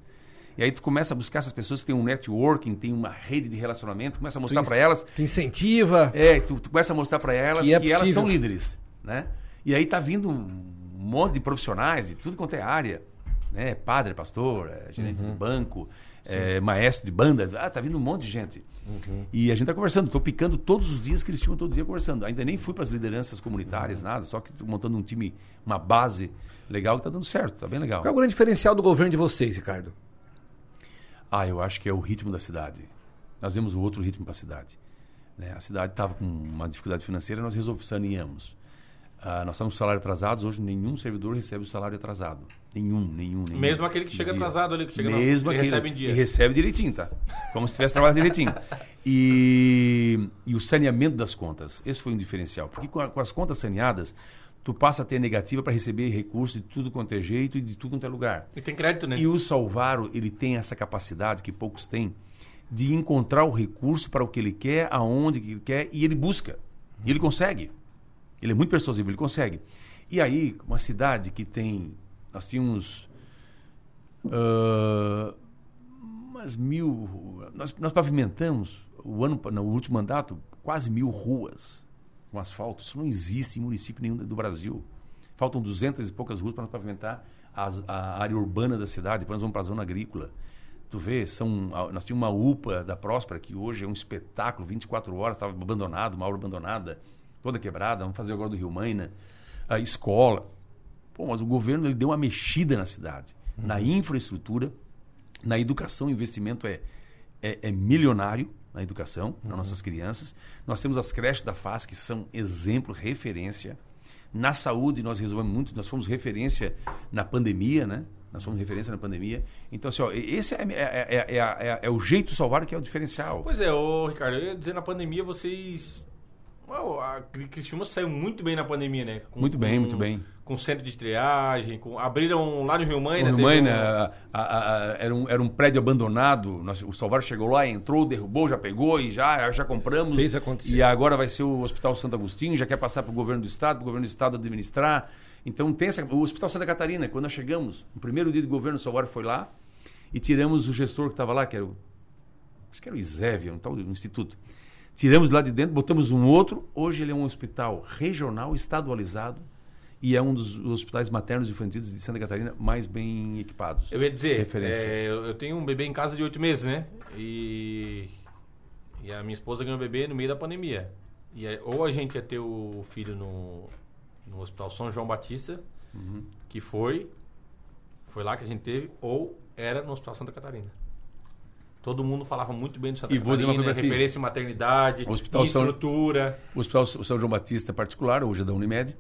E aí tu começa a buscar essas pessoas que têm um networking, têm uma rede de relacionamento, começa a mostrar para elas Tu incentiva. é, tu, tu começa a mostrar para elas Que que, é elas possível. são líderes, né? E aí tá vindo um monte de profissionais de tudo quanto é área, né? Padre, pastor, é, gerente Uhum. de banco, é, maestro de banda, ah, tá vindo um monte de gente. Uhum. E a gente tá conversando, tô picando todos os dias que eles tinham todo dia conversando. Ainda nem fui para as lideranças comunitárias, Uhum. nada, só que tô montando um time, uma base legal que tá dando certo, tá bem legal. Qual é o grande diferencial do governo de vocês, Ricardo? Ah, eu acho que é o ritmo da cidade. Nós vemos o outro ritmo para a cidade. né? A cidade estava com uma dificuldade financeira, nós resolvemos, saneamos. Ah, nós estamos com salário atrasados, hoje nenhum servidor recebe o salário atrasado. Nenhum, nenhum, nenhum. Mesmo aquele que chega Dia. atrasado ali, que chega no- Mesmo que aquele recebe em dia. E recebe direitinho, tá? Como se tivesse trabalhado direitinho. E, e o saneamento das contas, esse foi um diferencial. Porque com, a- com as contas saneadas, tu passa a ter negativa para receber recursos de tudo quanto é jeito e de tudo quanto é lugar. E tem crédito, né? E o Salvaro, ele tem essa capacidade que poucos têm de encontrar o recurso para o que ele quer, aonde que ele quer, e ele busca. E ele consegue. Ele é muito persuasivo, ele consegue. E aí, uma cidade que tem. Nós tínhamos. ah, umas mil. Nós, nós pavimentamos, o ano, no último mandato, quase mil ruas com asfalto. Isso não existe em município nenhum do Brasil. Faltam duzentas e poucas ruas para nós pavimentar as- a área urbana da cidade, depois nós vamos para a zona agrícola. Tu vê, são, nós tínhamos uma UPA da Próspera, que hoje é um espetáculo, 24 horas, estava abandonado, uma obra abandonada, toda quebrada, vamos fazer agora do Rio Maina. A escola. Pô, mas o governo ele deu uma mexida na cidade, na infraestrutura, na educação, o investimento é, é, é milionário na educação, nas nossas crianças. Nós temos as creches da FAS, que são exemplo, referência. Na saúde, nós resolvemos muito, nós fomos referência na pandemia, né? Nós fomos referência na pandemia. Então, assim, ó, esse é, é, é, é, é, é o jeito de salvar que é o diferencial. Pois é, ô Ricardo, eu ia dizer, na pandemia vocês. A Criciúma saiu muito bem na pandemia, né? Com, Muito bem, com- muito bem. Com centro de triagem, com, abriram lá no Rio Mãe, O né? Rio Mãe, um- né, a- a- a- era, um, era um prédio abandonado. Nós- o Salvar chegou lá, entrou, derrubou, já pegou e já, já compramos. Fez acontecer. E agora vai ser o Hospital Santo Agostinho, já quer passar para o governo do Estado, para o governo do Estado administrar. Então tem essa, o Hospital Santa Catarina, quando nós chegamos, no primeiro dia de governo, o Salvar foi lá e tiramos o gestor que estava lá, que era o. Acho que era o Isevia, um tal um instituto. Tiramos lá de dentro, botamos um outro. Hoje ele é um hospital regional, estadualizado, e é um dos hospitais maternos e infantis de Santa Catarina mais bem equipados. Eu ia dizer, é, eu tenho um bebê em casa de oito meses, né? E, e a minha esposa ganhou o bebê no meio da pandemia. E aí, ou a gente ia ter o filho no, no Hospital São João Batista, Uhum. que foi, foi lá que a gente teve, ou era no Hospital Santa Catarina. Todo mundo falava muito bem do Santa E vou dizer uma coisa referência em maternidade, Hospital São- estrutura. O Hospital São João Batista é particular, hoje é da Unimed,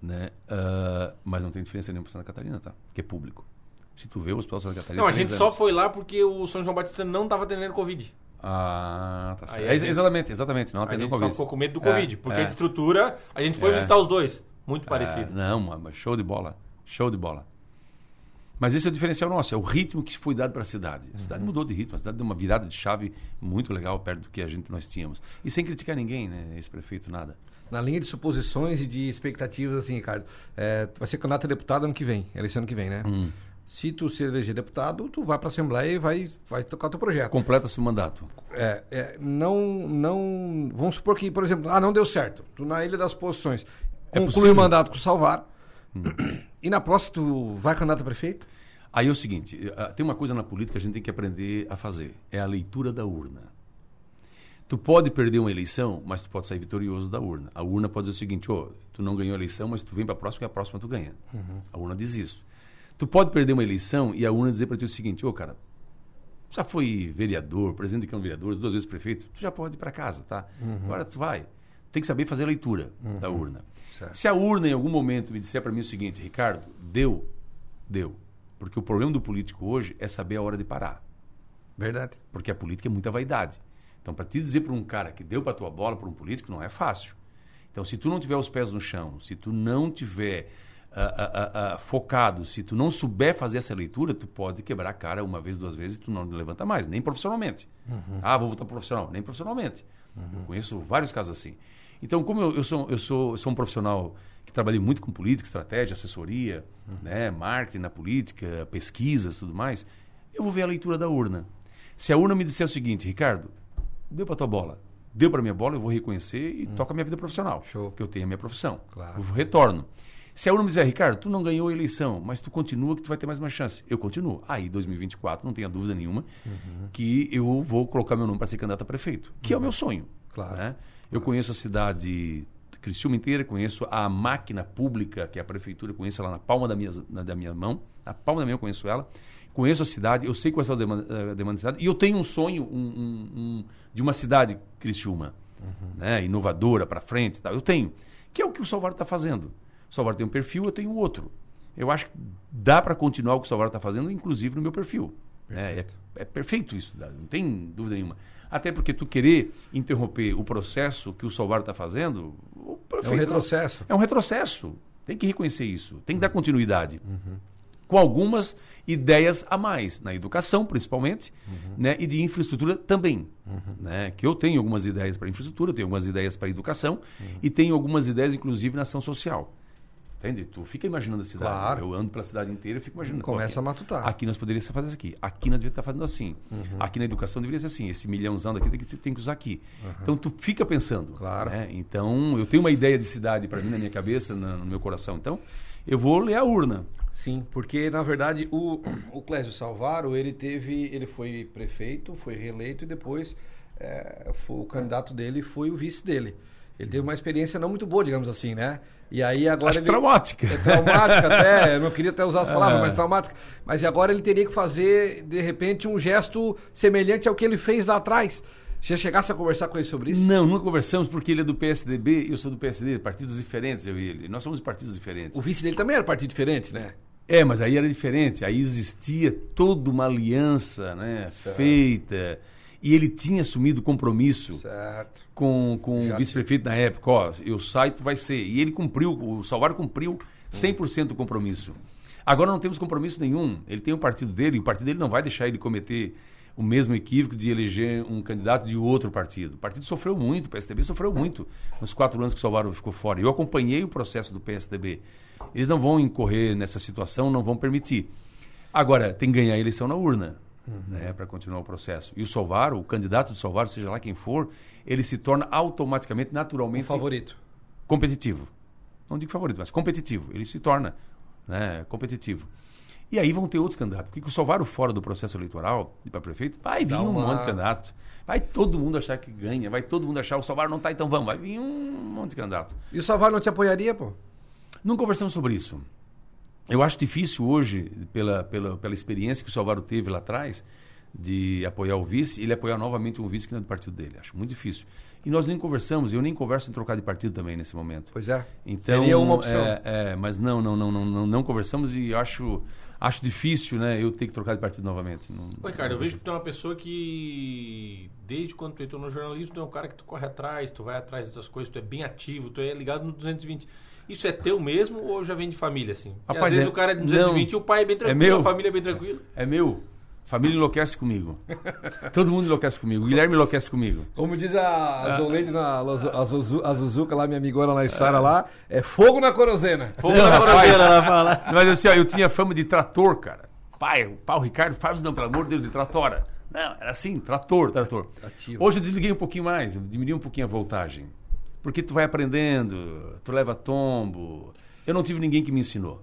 né? Ah, mas não tem diferença nenhuma para Santa Catarina, tá? Que é público. Se tu vê o Hospital Santa Catarina... Não, a gente só anos. foi lá porque o São João Batista não estava atendendo Covid. Ah, tá certo. A É, gente- exatamente, exatamente. Não A atendeu gente Covid. só ficou com medo do É, Covid, porque é. de estrutura, a gente foi É. visitar os dois. Muito É, parecido. não, mas show de bola. Show de bola. Mas esse é o diferencial nosso, é o ritmo que foi dado para a cidade. A cidade mudou de ritmo, a cidade deu uma virada de chave muito legal perto do que a gente nós tínhamos. E sem criticar ninguém, né? Esse prefeito, nada. Na linha de suposições e de expectativas, assim, Ricardo, é, tu vai ser candidato a deputado ano que vem, eleição ano que vem, né? Hum. Se tu se eleger deputado, tu vai para a Assembleia e vai, vai tocar teu projeto. Completa-se o mandato. É, é, não, não. Vamos supor que, por exemplo, ah, não deu certo. Tu na Ilha das Posições É conclui possível. o mandato com o Salvar. E na próxima tu vai candidato a prefeito? Aí é o seguinte, eh, tem uma coisa na política que a gente tem que aprender a fazer, é a leitura da urna. Tu pode perder uma eleição, mas tu pode sair vitorioso da urna. A urna pode dizer o seguinte, ô, tu não ganhou a eleição, mas tu vem para a próxima e a próxima tu ganha. A urna diz isso. Tu pode perder uma eleição e a urna dizer para ti o seguinte, ô cara, já foi vereador, presidente de Câmara de Vereadores, duas vezes prefeito, tu já pode ir para casa, tá? Agora tu vai. Tu tem que saber fazer a leitura da urna. Certo. Se a urna em algum momento me disser para mim o seguinte, Ricardo, deu, deu. Porque o problema do político hoje é saber a hora de parar. Verdade. Porque a política é muita vaidade. Então, para te dizer para um cara que deu para tua bola para um político, não é fácil. Então, se tu não tiver os pés no chão, se tu não tiver ah, ah, ah, focado, se tu não souber fazer essa leitura, tu pode quebrar a cara uma vez, duas vezes e tu não levanta mais, nem profissionalmente. Ah, vou voltar profissional, nem profissionalmente. Eu conheço vários casos assim. Então, como eu, eu sou, eu, sou, eu sou um profissional que trabalhei muito com política, estratégia, assessoria, né, marketing na política, pesquisas, tudo mais, eu vou ver a leitura da urna. Se a urna me disser o seguinte, Ricardo, deu para tua bola, deu para minha bola, eu vou reconhecer e toco a minha vida profissional, Show. que eu tenho a minha profissão. Claro. Eu retorno. Se a urna me dizer, Ricardo, tu não ganhou a eleição, mas tu continua que tu vai ter mais uma chance. Eu continuo. Aí, 2024, não tenha dúvida nenhuma, que eu vou colocar meu nome para ser candidato a prefeito, que é o meu sonho. Claro. né? Eu conheço a cidade de Criciúma inteira, conheço a máquina pública, que é a prefeitura, conheço ela na palma da minha, na- da minha mão, na palma da minha eu conheço ela. Conheço a cidade, eu sei qual é a demanda, a demanda da cidade, e eu tenho um sonho um- um- um- de uma cidade Criciúma, né? inovadora, para frente e tal. Eu tenho, que é o que o Salvador está fazendo. O Salvador tem um perfil, eu tenho outro. Eu acho que dá para continuar o que o Salvador está fazendo, inclusive no meu perfil. né? É, é perfeito isso, dá- não tem dúvida nenhuma. Até porque tu querer interromper o processo que o Salvador está fazendo, É um retrocesso. é um retrocesso. Tem que reconhecer isso. Tem que dar continuidade. Com algumas ideias a mais, na educação, principalmente, né? e de infraestrutura também. Né? Que eu tenho algumas ideias para infraestrutura, tenho algumas ideias para educação, e tenho algumas ideias, inclusive, na ação social. Entende? Tu fica imaginando a cidade. Claro. Eu ando pela cidade inteira e fico imaginando. Começa aqui- a matutar. Aqui nós poderíamos fazer isso aqui. Aqui nós deveríamos estar fazendo assim. Uhum. Aqui na educação deveria ser assim. Esse milhãozão daqui tem que, tem que usar aqui. Então tu fica pensando. Claro. né? Então eu tenho uma ideia de cidade para mim na minha cabeça, na- no meu coração. Então eu vou ler a urna. Sim, porque na verdade o, o Clésio Salvaro, ele teve, ele foi prefeito, foi reeleito e depois é, foi, o candidato dele foi o vice dele. Ele teve uma experiência não muito boa, digamos assim, né? E aí agora Acho ele... traumática. É traumática até, eu não queria até usar as palavras, mas traumática. Mas agora ele teria que fazer, de repente, um gesto semelhante ao que ele fez lá atrás. Você já chegasse a conversar com ele sobre isso? Não, nunca conversamos porque ele é do PSDB, eu sou do PSD, partidos diferentes, eu e ele. Nós somos partidos diferentes. O vice dele também era partido diferente, né? É, mas aí era diferente. Aí existia toda uma aliança né, feita. E ele tinha assumido compromisso Certo. com, com Já o vice-prefeito na época. Ó, eu saio, tu vai ser. E ele cumpriu, o Salvador cumpriu 100% do compromisso. Agora não temos compromisso nenhum. Ele tem o partido dele, e o partido dele não vai deixar ele cometer o mesmo equívoco de eleger um candidato de outro partido. O partido sofreu muito, o PSDB sofreu muito nos quatro anos que o Salvador ficou fora. Eu acompanhei o processo do PSDB. Eles não vão incorrer nessa situação, não vão permitir. Agora, tem que ganhar a eleição na urna, né, para continuar o processo. E o Salvaro, o candidato do Salvaro, seja lá quem for, ele se torna automaticamente, naturalmente favorito. competitivo. Não digo favorito, mas competitivo. Ele se torna né, competitivo. E aí vão ter outros candidatos. Porque o Salvaro fora do processo eleitoral, para prefeito, vai vir Dá um uma- monte de candidato. Vai todo mundo achar que ganha, vai todo mundo achar o Salvaro não está, então vamos. Vai vir um monte de candidato. E o Salvador não te apoiaria, pô? Não conversamos sobre isso. Eu acho difícil hoje, pela, pela, pela experiência que o Salvaro teve lá atrás, de apoiar o vice, ele apoiar novamente um vice que não é do partido dele. Acho muito difícil. E nós nem conversamos, eu nem converso em trocar de partido também nesse momento. Pois é. Então, Seria uma opção. É, é, mas não, não, não, não, não, não conversamos e eu acho, acho difícil, né, eu ter que trocar de partido novamente. Não, Ô, Ricardo, eu vejo que tu é uma pessoa que, desde quando tu entrou no jornalismo, tu é um cara que tu corre atrás, tu vai atrás das coisas, tu é bem ativo, tu é ligado no 220. Isso é teu mesmo ou já vem de família, assim? Rapaz, às vezes é- o cara é de não. 220 e o pai é bem tranquilo, meu. a família é bem tranquila. É meu. Família enlouquece comigo. Todo mundo enlouquece comigo. O Guilherme enlouquece comigo. Como diz a Zoleide na a Zuzu- a Zuzuca lá, minha amigona lá em Sara lá, é fogo na corozena. Fogo na coroneira, ela fala. Mas assim, ó, eu tinha fama de trator, cara. Pai, o pau Ricardo faz não, pelo amor de Deus, de tratora. Não, era assim, trator, trator. Ativo. Hoje eu desliguei um pouquinho mais, eu diminui um pouquinho a voltagem. Porque tu vai aprendendo, tu leva tombo. Eu não tive ninguém que me ensinou.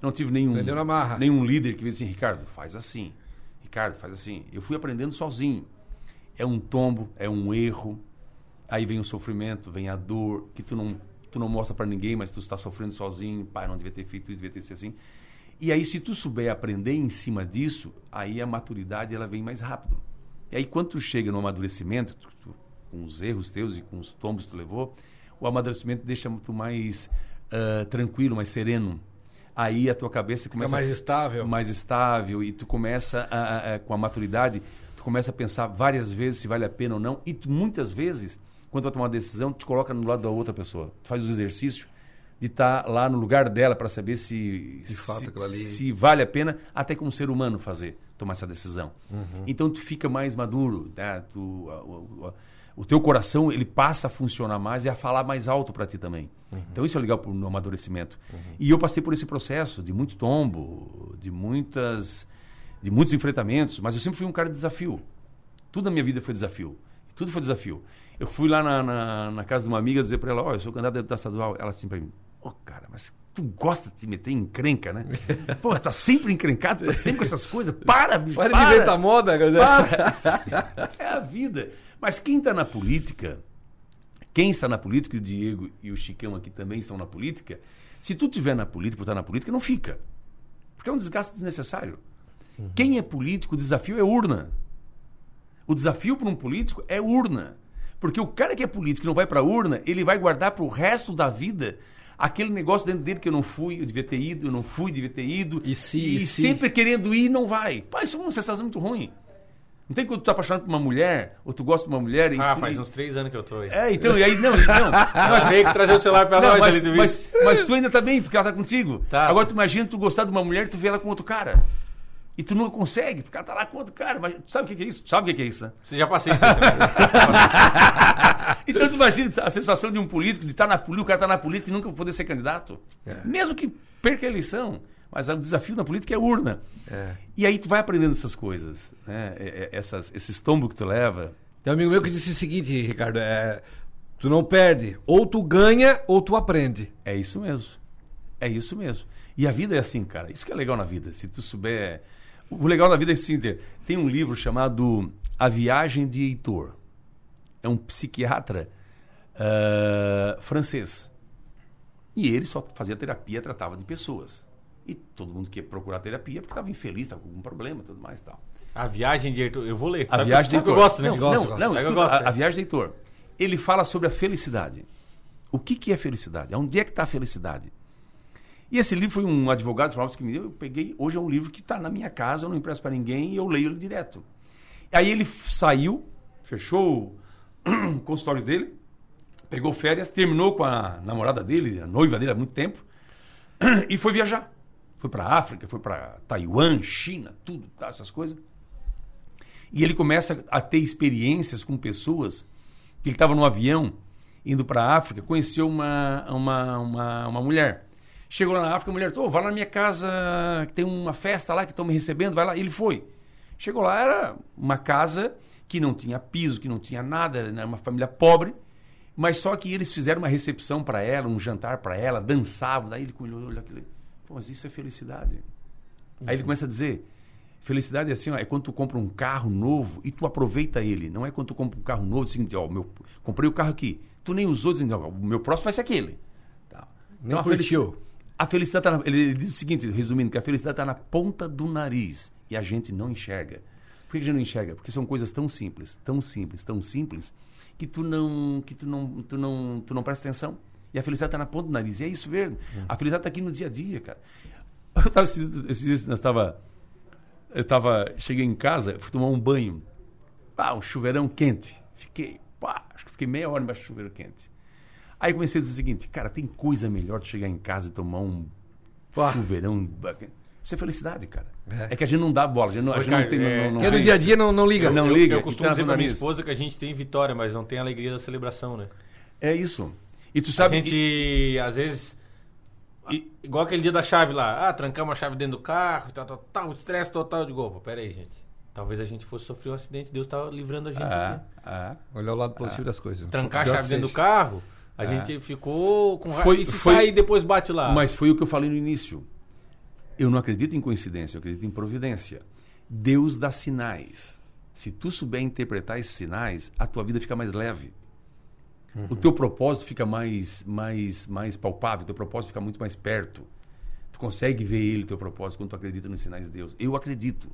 Não tive nenhum, nenhum líder que veio assim, Ricardo, faz assim. Ricardo, faz assim. Eu fui aprendendo sozinho. É um tombo, é um erro. Aí vem o sofrimento, vem a dor, que tu não, tu não mostra pra ninguém, mas tu está sofrendo sozinho. Pai, não devia ter feito isso, devia ter sido assim. E aí, se tu souber aprender em cima disso, aí a maturidade ela vem mais rápido. E aí, quando tu chega no amadurecimento, tu- tu- com os erros teus e com os tombos que tu levou, o amadurecimento deixa tu mais ah, tranquilo, mais sereno. Aí a tua cabeça começa mais a- estável. mais estável e tu começa a, a- com a maturidade, tu começa a pensar várias vezes se vale a pena ou não. E tu, muitas vezes, quando tu vai tomar uma decisão, tu te coloca no lado da outra pessoa. Tu faz os exercícios de estar lá no lugar dela para saber se, De se, ali- se vale a pena, até como ser humano fazer, tomar essa decisão. Uhum. Então tu fica mais maduro, né? Tu, a- a- o teu coração ele passa a funcionar mais e a falar mais alto para ti também. Uhum. Então isso é legal pro, no amadurecimento. E eu passei por esse processo de muito tombo, de muitas, de muitos enfrentamentos, mas eu sempre fui um cara de desafio. Tudo na minha vida foi desafio. Tudo foi desafio. Eu fui lá na, na, na casa de uma amiga dizer para ela, ó, eu sou candidato a deputado estadual. Ela assim para mim, ô cara, mas tu gosta de te meter em encrenca, né? Pô, tá sempre encrencado, tá sempre com essas coisas. Para, bicho, Para para. de inventar moda, galera. Para. É a vida. Mas quem está na política, quem está na política, e o Diego e o Chicão aqui também estão na política, se tu estiver na política, por estar na política, não fica. Porque é um desgaste desnecessário. Quem é político, o desafio é urna. O desafio para um político é urna. Porque o cara que é político e não vai para urna, ele vai guardar para o resto da vida aquele negócio dentro dele que eu não fui, eu devia ter ido, eu não fui, devia ter ido. E se, e e se? sempre querendo ir, não vai. Pá, isso é uma sensação muito ruim. Não tem quando tu tá apaixonado por uma mulher, ou tu gosta de uma mulher e Ah, tu- faz e- uns três anos que eu tô aí. É, então, e aí, não, não. Mas veio que trazer o celular pra Não, nós mas, ali do mas, mas tu ainda tá bem, porque ela tá contigo. Tá. Agora tu imagina tu gostar de uma mulher e tu vê ela com outro cara. E tu não consegue, porque ela tá lá com outro cara. Mas sabe o que que é isso? Sabe o que que é isso, né? Você já passei isso também. Então tu imagina a sensação de um político, de estar na política, o cara tá na política e nunca poder ser candidato. É. Mesmo que perca a eleição. Mas o desafio na política é urna. É. E aí tu vai aprendendo essas coisas, né? É- é- Essas, esses tombos que tu leva. Tem um amigo meu que disse o seguinte, Ricardo, é, tu não perde, ou tu ganha ou tu aprende. É isso mesmo. É isso mesmo. E a vida é assim, cara. Isso que é legal na vida. Se tu souber. O legal na vida é assim: tem- tem um livro chamado A Viagem de Heitor. É um psiquiatra ah, francês. E ele só fazia terapia, tratava de pessoas. E todo mundo queria procurar terapia porque estava infeliz, estava com algum problema, tudo mais e tal. A viagem de Heitor, eu vou ler. A viagem de Heitor. eu gosto, né? Não, Gosto, não, gosto. não, que eu escuta, gosto, a, né? a viagem de Heitor. Ele fala sobre a felicidade. O que, que é felicidade? Onde é que está a felicidade? E esse livro foi um advogado que me deu, eu peguei, hoje é um livro que está na minha casa, eu não empresto para ninguém e eu leio ele direto. Aí ele saiu, fechou o consultório dele, pegou férias, terminou com a namorada dele, a noiva dele há muito tempo, e foi viajar. Foi para África, foi para Taiwan, China, tudo, tá, essas coisas. E ele começa a ter experiências com pessoas que ele estava no avião indo para a África, conheceu uma, uma, uma, uma mulher. Chegou lá na África, a mulher, oh, vai lá na minha casa, que tem uma festa lá que estão me recebendo, vai lá. Ele foi. Chegou lá, era uma casa que não tinha piso, que não tinha nada, era uma família pobre, mas só que eles fizeram uma recepção para ela, um jantar para ela, dançavam. Daí ele olhou aquilo. Pô, mas isso é felicidade. Aí ele começa a dizer: felicidade é assim, ó, é quando tu compra um carro novo e tu aproveita ele. Não é quando tu compra um carro novo, seguinte, ó, meu, comprei o carro aqui, tu nem usou, dizendo, não, o meu próximo vai ser aquele. Tá. Nem a curtiu. A felicidade tá na, ele, ele diz o seguinte, resumindo, que a felicidade está na ponta do nariz e a gente não enxerga. Por que a gente não enxerga? Porque são coisas tão simples, tão simples, tão simples, que tu não, que tu não, tu não, tu não presta atenção. E a felicidade está na ponta do nariz. E é isso mesmo. A felicidade está aqui no dia a dia, cara. Eu tava, esses dias nós tava, eu tava, cheguei em casa, fui tomar um banho. Pá, um chuveirão quente. Fiquei, pá, acho que fiquei meia hora embaixo do chuveiro quente. Aí comecei a dizer o seguinte, cara, tem coisa melhor de chegar em casa e tomar um Pá. chuveirão. Isso é felicidade, cara. É. É, que a gente não dá bola, a gente não, a gente Ricardo, não tem. é- não, não, Porque no tem dia a dia não, não liga. Não eu, liga, Eu que costumo tá dizer pra minha esposa que a gente tem vitória, mas não tem a alegria da celebração, né? É isso. E tu A sabe gente, às vezes, i- igual aquele dia da chave lá, ah, trancamos a chave dentro do carro, tal, tal, tal, estresse total. Digo, opa, pera aí, gente. Talvez a gente fosse sofrer um acidente, Deus tá livrando a gente Ah, aqui. ah. Olhar o lado positivo das coisas. Trancar a chave dentro do carro, a Ah. gente ficou com raiva. Foi- e se foi- sai e depois bate lá? Mas foi o que eu falei no início. Eu não acredito em coincidência, eu acredito em providência. Deus dá sinais. Se tu souber interpretar esses sinais, a tua vida fica mais leve. O teu propósito fica mais, mais, mais palpável, o teu propósito fica muito mais perto. Tu consegue ver ele, teu propósito, quando tu acredita nos sinais de Deus. Eu acredito.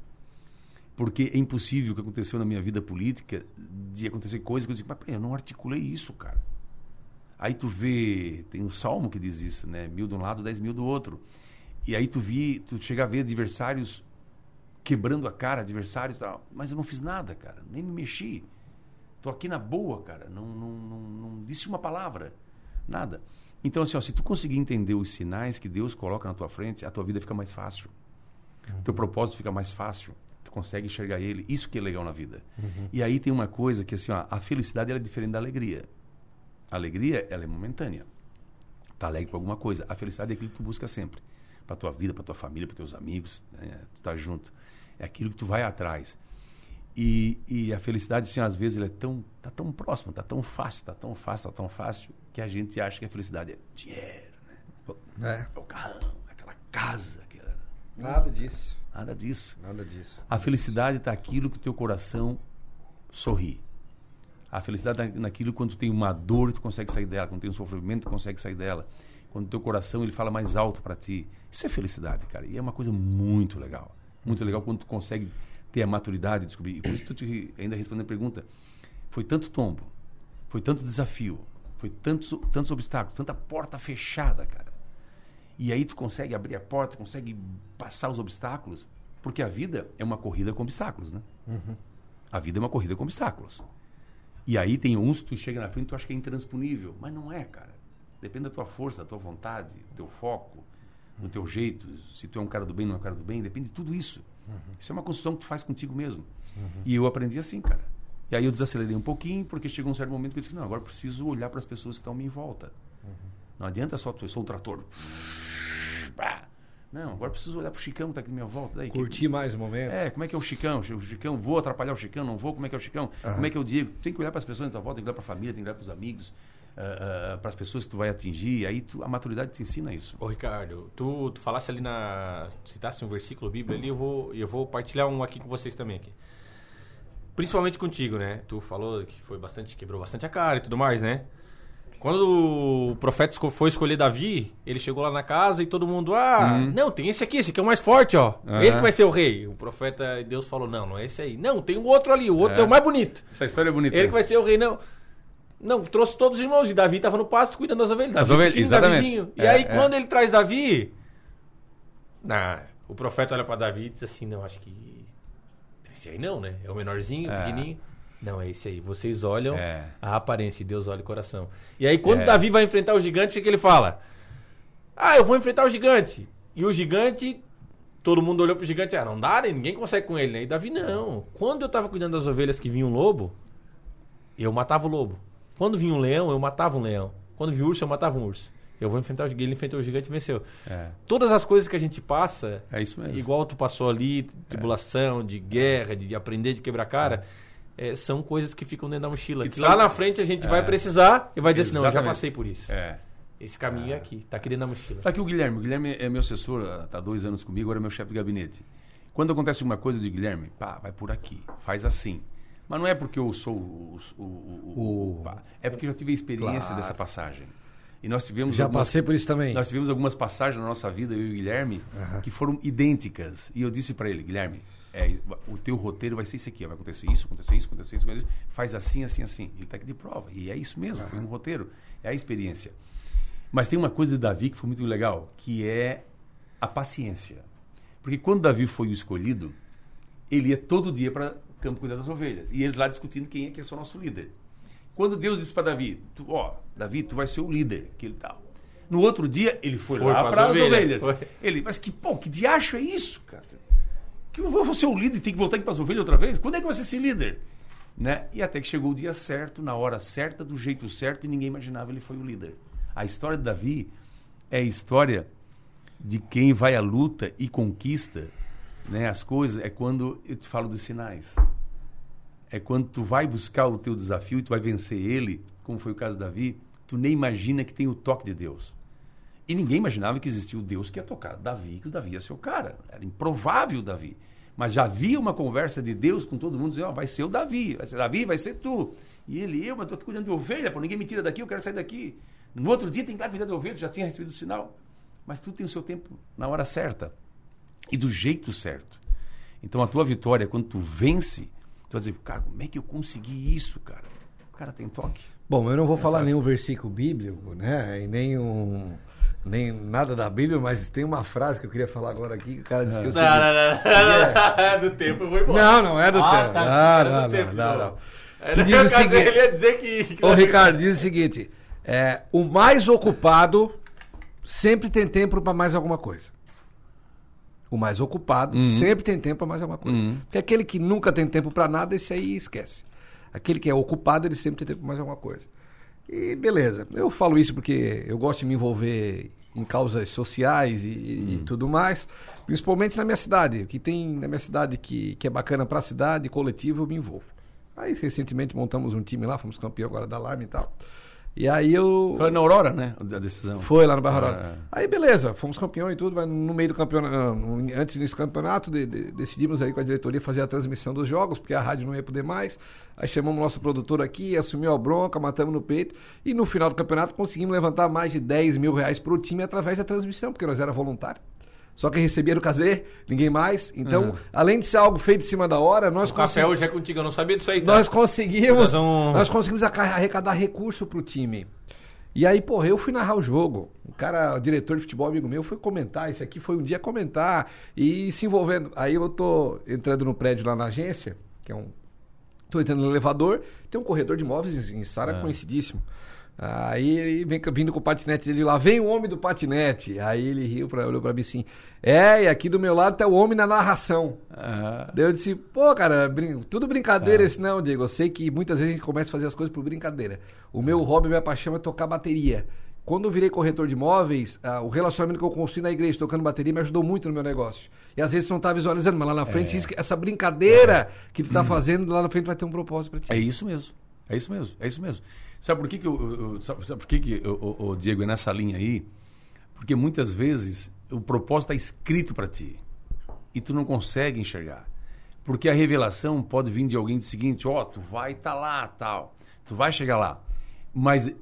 Porque é impossível o que aconteceu na minha vida política de acontecer coisas que eu digo, mas peraí, eu não articulei isso, cara. Aí tu vê, tem um salmo que diz isso, né? Mil de um lado, dez mil do outro. E aí tu vi, tu chega a ver adversários quebrando a cara, adversários tal. Mas eu não fiz nada, cara. Nem me mexi. Tô aqui na boa, cara. Não, não, não, não disse uma palavra. Nada. Então, assim, ó, se tu conseguir entender os sinais que Deus coloca na tua frente, a tua vida fica mais fácil. Teu propósito fica mais fácil. Tu consegue enxergar ele. Isso que é legal na vida. E aí tem uma coisa que, assim, ó, a felicidade é diferente da alegria. A alegria, ela é momentânea. Tá alegre por alguma coisa. A felicidade é aquilo que tu busca sempre. Pra tua vida, pra tua família, para teus amigos. Né? Tu tá junto. É aquilo que tu vai atrás. E, e a felicidade, assim, às vezes, ela é tão, tá tão próxima, tá tão fácil, tá tão fácil, tá tão fácil, que a gente acha que a felicidade é dinheiro, né? É, É o carrão, aquela casa, aquela... nada disso. nada disso. Nada disso. A felicidade está aquilo que o teu coração sorri. A felicidade está naquilo quando tu tem uma dor, tu consegue sair dela. Quando tem um sofrimento, tu consegue sair dela. Quando o teu coração ele fala mais alto para ti. Isso é felicidade, cara. E é uma coisa muito legal. Muito legal quando tu consegue ter a maturidade de descobrir. E por isso tu te, ainda respondendo a pergunta. Foi tanto tombo, foi tanto desafio, foi tantos, tantos obstáculos, tanta porta fechada, cara. E aí tu consegue abrir a porta, consegue passar os obstáculos, porque a vida é uma corrida com obstáculos, né? A vida é uma corrida com obstáculos. E aí tem uns que tu chega na frente e tu acha que é intransponível, mas não é, cara. Depende da tua força, da tua vontade, do teu foco, do teu jeito, se tu é um cara do bem, não é um cara do bem, depende de tudo isso. Isso é uma construção que tu faz contigo mesmo. E eu aprendi assim, cara. E aí eu desacelerei um pouquinho, porque chegou um certo momento que eu disse, não, agora eu preciso olhar para as pessoas que estão à minha volta. Não adianta só tu, eu sou um trator. Não, agora eu preciso olhar para o Chicão que está aqui na minha volta. Daí, que- Curtir mais o momento. é, como é que é o Chicão? O Chicão, vou atrapalhar o Chicão, não vou? Como é que é o Chicão? Como é que é o Diego? Tem que olhar para as pessoas em tua volta, tem que olhar para a família, tem que olhar para os amigos, para as pessoas que tu vai atingir. Aí tu- a maturidade te ensina isso. Ô Ricardo, tu, tu falasse ali na. citasse um versículo bíblico ali, eu vou, eu vou partilhar um aqui com vocês também aqui. Principalmente contigo, né? Tu falou que foi bastante, quebrou bastante a cara e tudo mais, né? Quando o profeta foi escolher Davi, ele chegou lá na casa e todo mundo, ah, não, tem esse aqui, esse aqui é o mais forte, ó. Aham. Ele que vai ser o rei. O profeta, Deus falou, não, não é esse aí. Não, tem um outro ali, o outro é, É. o mais bonito. Essa história é bonita. Ele que vai ser o rei, não. Não, trouxe todos os irmãos. E Davi tava no pasto cuidando das ovelhas. Davi ovelhas, exatamente. Davizinho. E É, aí, é. quando ele traz Davi, nah, o profeta olha pra Davi e diz assim: Não, acho que. Esse aí não, né? É o menorzinho, É. pequenininho. Não, é esse aí. Vocês olham É. a aparência e Deus olha o coração. E aí, quando É. Davi vai enfrentar o gigante, o que, que ele fala? Ah, eu vou enfrentar o gigante. E o gigante. Todo mundo olhou pro gigante, ah, não dá, né? ninguém consegue com ele, né? E Davi, não. Quando eu tava cuidando das ovelhas que vinha um lobo, eu matava o lobo. Quando vinha um leão, eu matava um leão. Quando vinha um urso, eu matava um urso. Eu vou enfrentar o gigante, ele enfrentou o gigante e venceu. É, Todas as coisas que a gente passa, é isso mesmo. igual tu passou ali, tribulação, de guerra, de, de aprender, de quebrar cara, é, são coisas que ficam dentro da mochila. E Que lá na frente a gente É. vai precisar e vai dizer assim, não, eu já Exatamente. passei por isso. É. Esse caminho é aqui, tá aqui dentro da mochila. Tá aqui o Guilherme. O Guilherme é meu assessor, está há dois anos comigo, agora é meu chefe de gabinete. Quando acontece alguma coisa, eu digo, Guilherme, pá, vai por aqui, faz assim. Mas não é porque eu sou o. o, o- o- é porque eu já tive a experiência Claro. dessa passagem. E nós tivemos. Já algumas- passei por isso também. Nós tivemos algumas passagens na nossa vida, eu e o Guilherme, que foram idênticas. E eu disse para ele, Guilherme, é, o teu roteiro vai ser isso aqui, ó, vai acontecer isso, acontecer isso, acontecer isso, acontecer isso, faz assim, assim, assim. Ele está aqui de prova. E é isso mesmo, foi um roteiro, é a experiência. Mas tem uma coisa de Davi que foi muito legal, que é a paciência. Porque quando Davi foi o escolhido, ele ia todo dia para campo cuidar das ovelhas. E eles lá discutindo quem é que é o nosso líder. Quando Deus disse para Davi, tu, ó, Davi, tu vai ser o líder, que ele tal. No outro dia, ele foi, Foi lá para as ovelhas. ovelhas. Ele, mas que, pô, que diacho é isso, cara? Que eu vou ser o líder e tem que voltar aqui para as ovelhas outra vez? Quando é que vai ser esse líder? Né? E até que chegou o dia certo, na hora certa, do jeito certo, e ninguém imaginava ele foi o líder. A história de Davi é a história de quem vai à luta e conquista né, as coisas. É quando eu te falo dos sinais. É quando tu vai buscar o teu desafio e tu vai vencer ele, como foi o caso de Davi, tu nem imagina que tem o toque de Deus. E ninguém imaginava que existia o Deus que ia tocar Davi, que o Davi ia ser o cara. Era improvável o Davi. Mas já havia uma conversa de Deus com todo mundo, dizendo, ó, vai ser o Davi, vai ser Davi, vai ser tu. E ele, eu, mas estou aqui cuidando de ovelha, pô, ninguém me tira daqui, eu quero sair daqui. No outro dia tem que ir lá cuidar de ovelha, já tinha recebido o sinal. Mas tudo tem o seu tempo na hora certa e do jeito certo. Então a tua vitória, quando tu vence, tu vai dizer, cara, como é que eu consegui isso, cara? O cara tem toque. Bom, eu não vou falar nenhum versículo bíblico, né? E nem um. Nem nada da Bíblia, mas tem uma frase que eu queria falar agora aqui que o cara disse que eu sei. Não, não, não, não, do tempo eu vou embora. Não, não é do Ah, tempo. tá, Não, era não, do não, tempo, não, não. não. Ele, Diz o seguinte- ele ia dizer que. que Ô, Ricardo, diz o seguinte: é, o mais ocupado sempre tem tempo para mais alguma coisa. O mais ocupado sempre tem tempo para mais alguma coisa. Uhum. Porque aquele que nunca tem tempo para nada, esse aí esquece. Aquele que é ocupado, ele sempre tem tempo para mais alguma coisa. E beleza, eu falo isso porque eu gosto de me envolver em causas sociais e, e tudo mais, principalmente na minha cidade. O que tem na minha cidade que, que é bacana para a cidade, coletivo, eu me envolvo. Aí recentemente montamos um time lá, fomos campeão agora da Alarme e tal. E aí eu. Foi na Aurora, né? A decisão. Foi lá no Barra Ah, Aurora. Aí beleza, fomos campeão e tudo, mas no meio do campeonato, antes desse campeonato, de- de- decidimos aí com a diretoria fazer a transmissão dos jogos, porque a rádio não ia poder mais. Aí chamamos o nosso produtor aqui, assumiu a bronca, matamos no peito. E no final do campeonato conseguimos levantar mais de 10 mil reais pro time através da transmissão, porque nós era voluntário. Só quem recebia era o Cazê, ninguém mais. Então, além de ser algo feito em cima da hora, nós O café conseguimos- hoje é contigo, eu não sabia disso aí. Tá? nós conseguimos, Nós vamos- nós conseguimos arrecadar recurso pro time. E aí, porra, eu fui narrar o jogo. O cara, o diretor de futebol, amigo meu, foi comentar. Esse aqui foi um dia comentar e se envolvendo. Aí eu tô entrando no prédio lá na agência, que é um. Tô entrando no elevador, tem um corredor de imóveis em Sara conhecidíssimo. Aí ele vem vindo com o patinete dele lá, vem o homem do patinete. Aí ele riu, pra, olhou pra mim assim: É, e aqui do meu lado tá o homem na narração. Ah, Daí eu disse, pô, cara, brin- tudo brincadeira esse não, Diego. Eu sei que muitas vezes a gente começa a fazer as coisas por brincadeira. O meu hobby, minha paixão é tocar bateria. Quando eu virei corretor de imóveis, ah, o relacionamento que eu construí na igreja tocando bateria me ajudou muito no meu negócio. E às vezes tu não tá visualizando, mas lá na frente, isso que- essa brincadeira que tu tá fazendo, lá na frente vai ter um propósito pra ti. é isso mesmo. É isso mesmo. É isso mesmo. Sabe por que, que eu, eu- eu- sabe, sabe por que, que o, o- o Diego é nessa linha aí? Porque muitas vezes o propósito está escrito para ti e tu não consegue enxergar. Porque a revelação pode vir de alguém do seguinte, ó, tu vai estar lá, tal. Tu vai chegar lá. Mas é-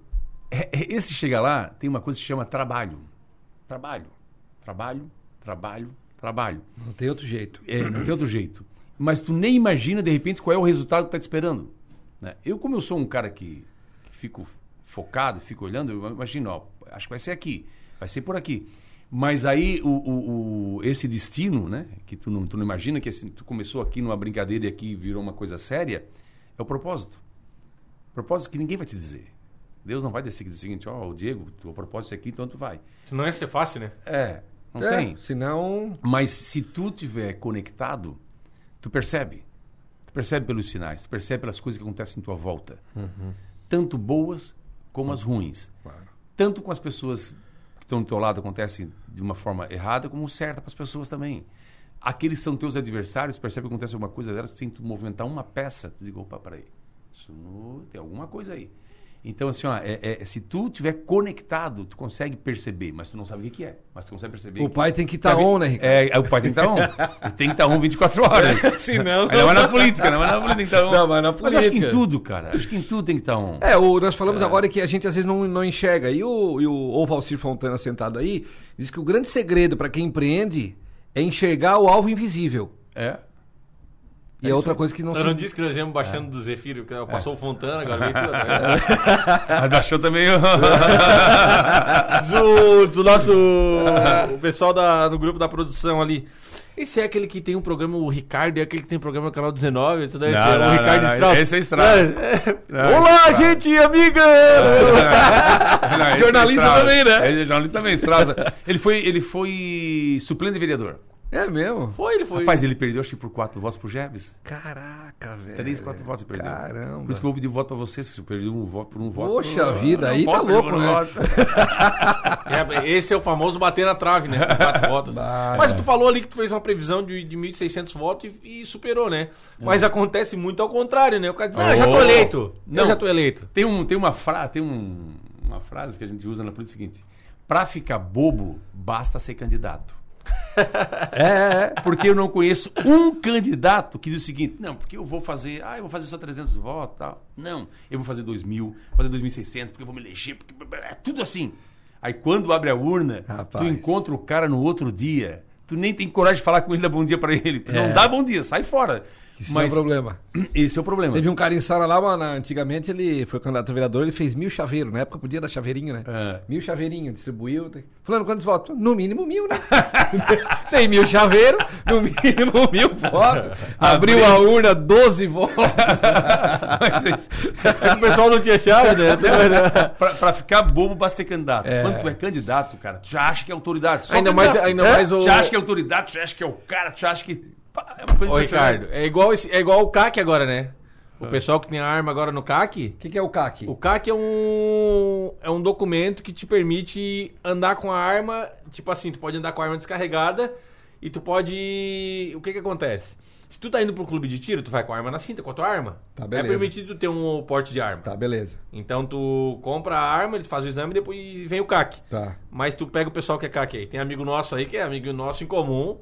é- esse chega lá, tem uma coisa que se chama trabalho. Trabalho. Trabalho, trabalho, trabalho. Não tem outro jeito. É, não tem outro jeito. Mas tu nem imagina, de repente, qual é o resultado que tá te esperando. né? Eu, como eu sou um cara que fico focado, fico olhando, eu imagino, ó, acho que vai ser aqui, vai ser por aqui. Mas aí, o, o- o- esse destino, né? Que tu não, tu não imagina que assim, tu começou aqui numa brincadeira e aqui virou uma coisa séria, é o propósito. Propósito que ninguém vai te dizer. Deus não vai descer dizer o seguinte, ó, o Diego, o propósito é aqui, então tu vai. Isso não ia ser fácil, né? É, não É, tem. Senão. Mas se tu tiver conectado, tu percebe. Tu percebe pelos sinais, tu percebe pelas coisas que acontecem em tua volta. Tanto boas como as ruins. Claro. Tanto com as pessoas que estão do teu lado acontecem de uma forma errada, como certa para as pessoas também. Aqueles que são teus adversários, percebe que acontece alguma coisa delas, tem que tu movimentar uma peça. Tu diga, opa, peraí, isso no- tem alguma coisa aí. Então, assim, ó, é- é- se tu tiver conectado, tu consegue perceber, mas tu não sabe o que que é. Mas tu consegue perceber O pai tem que estar Sabe? on, né, Ricardo? É, o pai tem que estar on. Ele tem que estar on 24 horas. Senão. Mas não é na política, não é na política, então. Não, mas na Mas acho que em política. tudo, cara. Acho que em tudo tem que estar on. É, o, nós falamos agora que a gente às vezes não, não enxerga. E o, e o, o Valcir Fontana sentado aí diz que o grande segredo para quem empreende é enxergar o alvo invisível. É. E é, outra coisa que não Eu se... não disse que nós íamos baixando do Zefiro, que passou o Fontana, agora veio tudo. né? Mas baixou também. Juntos, o nosso. O pessoal da, do grupo da produção ali. Esse é aquele que tem um programa, o Ricardo, é aquele que tem um programa no canal 19. Isso daí Não, é não, o Ricardo não, Strauss. esse é Strauss. É, Não, Olá, Strauss. gente, amiga! Não, esse Jornalista também, né? É, jornalista também, Strauss. Ele foi, ele foi suplente vereador. É mesmo? Foi, ele foi. Rapaz, ele perdeu acho que por quatro votos pro Jebs. Caraca, velho. Três, quatro votos ele perdeu. Caramba. Por isso que eu vou pedir voto pra vocês, que se eu perdi um voto por um voto. Poxa eu vida, eu aí tá louco, né? É, esse é o famoso bater na trave, né? Quatro votos. Bah, Mas tu falou ali que tu fez uma previsão de, de 1.600 votos e, e superou, né? Mas acontece muito ao contrário, né? O cara diz, ah, já tô eleito. Não. Eu já tô eleito. Tem, um, tem, uma, fra tem um- uma frase que a gente usa na política seguinte: pra ficar bobo, basta ser candidato. É, é, é. Porque eu não conheço um candidato que diz o seguinte: não, porque eu vou fazer, ah, eu vou fazer só 300 votos tal. Não, eu vou fazer 2.000, vou fazer 2.600, porque eu vou me eleger, porque é tudo assim. Aí quando abre a urna, Rapaz. tu encontra o cara no outro dia, tu nem tem coragem de falar com ele, dá bom dia pra ele. É. Não dá bom dia, sai fora. Isso não é problema. Esse é o problema. Teve um cara em Sara lá, mano, antigamente ele foi candidato a vereador, ele fez mil chaveiros. Na época podia dar chaveirinho, né? É. Mil chaveirinho, distribuiu. tem- Fulano, quantos votos? No mínimo mil, né? Tem mil chaveiros, no mínimo mil votos. Abriu a urna, 12 votos. Mas isso- É o pessoal não tinha chave, né? pra, pra ficar bobo, basta ser candidato. É. Quando tu é candidato, cara, tu já acha que é autoridade. Só Ainda mais- ainda É? mais o- Tu já acha que é autoridade, tu já acha que é o cara, tu já acha que. É uma coisa Ô. Ricardo, é igual, esse, é igual o CAC agora, né? O pessoal que tem a arma agora no CAC. O que, que é o CAC? O CAC é um, é um documento que te permite andar com a arma. Tipo assim, tu pode andar com a arma descarregada e tu pode. O que que acontece? Se tu tá indo pro clube de tiro, tu vai com a arma na cinta, com a tua arma. Tá, é beleza. permitido tu ter um porte de arma. Tá, beleza. Então tu compra a arma, ele faz o exame e depois vem o CAC. Tá. Mas tu pega o pessoal que é CAC aí. Tem amigo nosso aí que é amigo nosso em comum.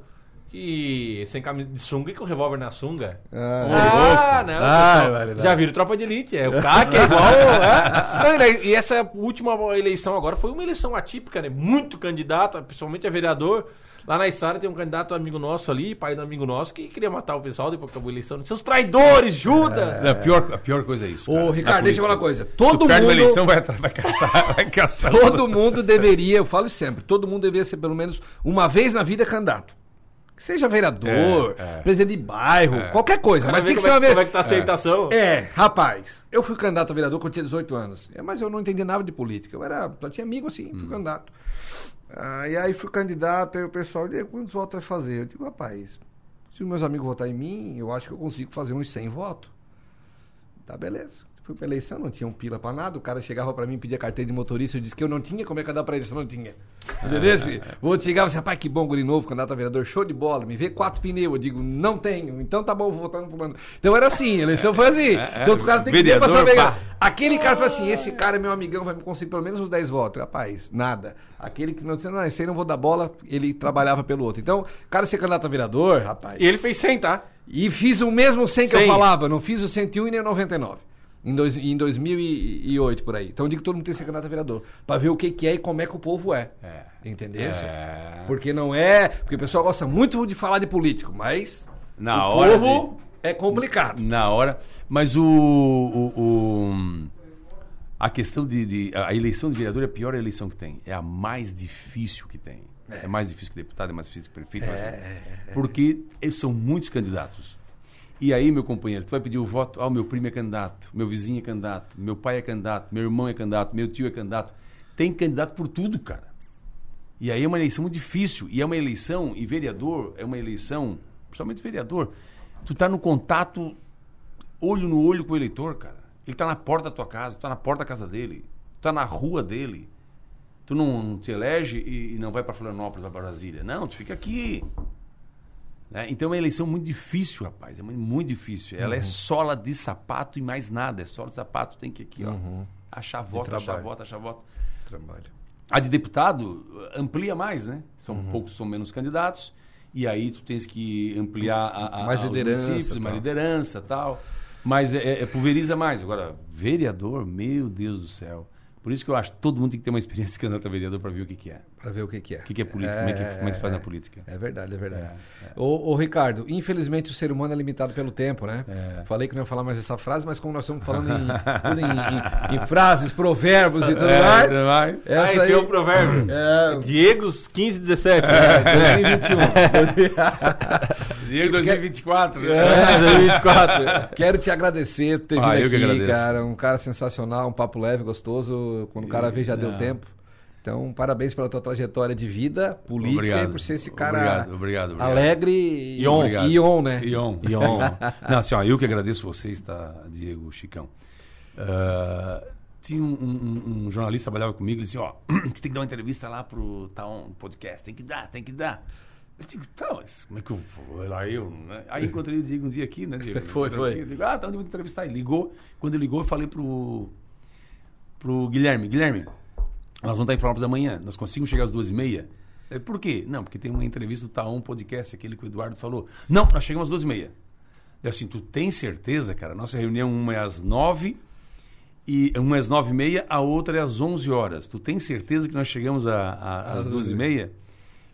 Que sem camisa de sunga e com revólver na sunga. Ah, Ah, não. Ah, pessoal, vai lá. já viram Tropa de Elite. É, o CAC é igual. é. Não, e- essa última eleição agora foi uma eleição atípica, né? Muito candidato, principalmente a vereador. Lá na Estara tem um candidato amigo nosso ali, pai do amigo nosso, que queria matar o pessoal depois que acabou a eleição. Seus traidores, Judas! Não, a, pior, a pior coisa é isso. Ô, cara, Ricardo, deixa eu falar uma coisa. Todo perde uma mundo- eleição, vai, vai caçar. Vai caçar Todo mundo deveria, eu falo sempre, todo mundo deveria ser pelo menos uma vez na vida candidato. Seja vereador, É, é. presidente de bairro, É. qualquer coisa. Mas tinha que ser é, uma vez. como é que tá a aceitação. É, rapaz, eu fui candidato a vereador quando eu tinha 18 anos. É, Mas eu não entendia nada de política. Eu era, só tinha amigo assim, fui candidato. Ah, e aí fui candidato, aí o pessoal, "E aí, quantos votos vai fazer? Eu digo, rapaz, se os meus amigos votarem em mim, eu acho que eu consigo fazer uns 100 votos. Tá, beleza. Fui pra eleição, não tinha um pila pra nada. O cara chegava pra mim, pedia carteira de motorista. Eu disse que eu não tinha, como é que eu dar pra ele se eu não tinha? Entendeu? O outro chegava assim, rapaz, que bom, guri novo, candidato a vereador, show de bola. Me vê quatro pneus. Eu digo, não tenho. Então tá bom, vou votar no fulano. Então era assim, a eleição foi assim. É, é, então o cara tem que ver pra saber. pá. Aquele cara fala assim, esse cara é meu amigão, vai me conseguir pelo menos uns 10 votos. Rapaz, nada. Aquele que não disse, não, esse aí não vou dar bola, ele trabalhava pelo outro. Então, o cara ser candidato a vereador, rapaz. E ele fez 100, tá? E fiz o mesmo 100 que eu 100. falava, não fiz o 101 e nem o 99. Em, dois, em 2008 por aí. Então eu digo que todo mundo tem que ser candidato a vereador. Pra ver o que, que é e como é que o povo é. É. Entendeu? É. Porque não é. Porque o pessoal gosta muito de falar de político, mas. Na o hora povo é complicado. Na hora. Mas o. o- o- a questão de, de- A eleição de vereador é a pior eleição que tem. É a mais difícil que tem. É, mais difícil que deputado, é mais difícil que prefeito. é mais difícil. Porque eles são muitos candidatos. E aí, meu companheiro, tu vai pedir o voto. Ah, meu primo é candidato, meu vizinho é candidato, meu pai é candidato, meu irmão é candidato, meu tio é candidato. Tem candidato por tudo, cara. E aí é uma eleição muito difícil. E é uma eleição, e vereador é uma eleição, principalmente vereador, tu tá no contato olho no olho com o eleitor, cara. Ele tá na porta da tua casa, tu tá na porta da casa dele, tu tá na rua dele. Tu não te elege e, não vai para Florianópolis, vai para Brasília. Não, tu fica aqui. Né? Então é uma eleição muito difícil, rapaz. É muito, difícil. Ela é sola de sapato e mais nada. É sola de sapato, tem que aqui, ó. Achar voto, achar voto, achar voto. Trabalho. A de deputado amplia mais, né? São poucos, são menos candidatos. E aí tu tens que ampliar a, a, Mais liderança, mais liderança tal. Mas é, é- pulveriza mais. Agora, vereador, meu Deus do céu. Por isso que eu acho que todo mundo tem que ter uma experiência de candidato a vereador para ver o que, que é. Pra ver o que, que é. O que, que é política, como, é que, como é que se faz na política. É verdade, é verdade. É, Ô, ô, Ricardo, infelizmente o ser humano é limitado pelo tempo, né? É. Falei que não ia falar mais essa frase, mas como nós estamos falando em, em, em- em frases, provérbios e tudo É, mais. tudo mais. Ah, Essa esse aí é o provérbio. É, Diegos 15, 17. é, 2021. Diego 2024. É. 2024. Quero te agradecer por ter Ah, vindo aqui, agradeço. cara. Um cara sensacional, um papo leve, gostoso. Quando o cara vê, já deu Não. tempo. Então, parabéns pela tua trajetória de vida política Obrigado. e por ser esse cara Obrigado, obrigado, obrigado. alegre e Ion. Obrigado. Ion, né? Ion. Ion. Não, assim, ó, eu que agradeço vocês, tá, Diego, Chicão. Ah, tinha um, um- um jornalista que trabalhava comigo, ele disse, ó, tu tem que dar uma entrevista lá pro Taon Podcast, tem que dar, tem que dar. Eu digo, tá, mas como é que eu vou lá eu, né? Aí encontrei o Diego um dia aqui, né, Diego? Foi, foi. Eu digo, ah, tá, onde eu vou entrevistar? Ele ligou, quando ele ligou, eu falei pro, pro Guilherme, Guilherme, nós vamos estar em Florianópolis amanhã, nós conseguimos chegar às duas e meia? Eu, Por quê? Não, porque tem uma entrevista do Taon Podcast, aquele que o Eduardo falou. Não, nós chegamos às duas e meia. Eu assim, tu tem certeza, cara? Nossa reunião uma é às nove, e uma é às nove e meia, a outra é às onze horas. Tu tem certeza que nós chegamos a- a- às Às duas e meia?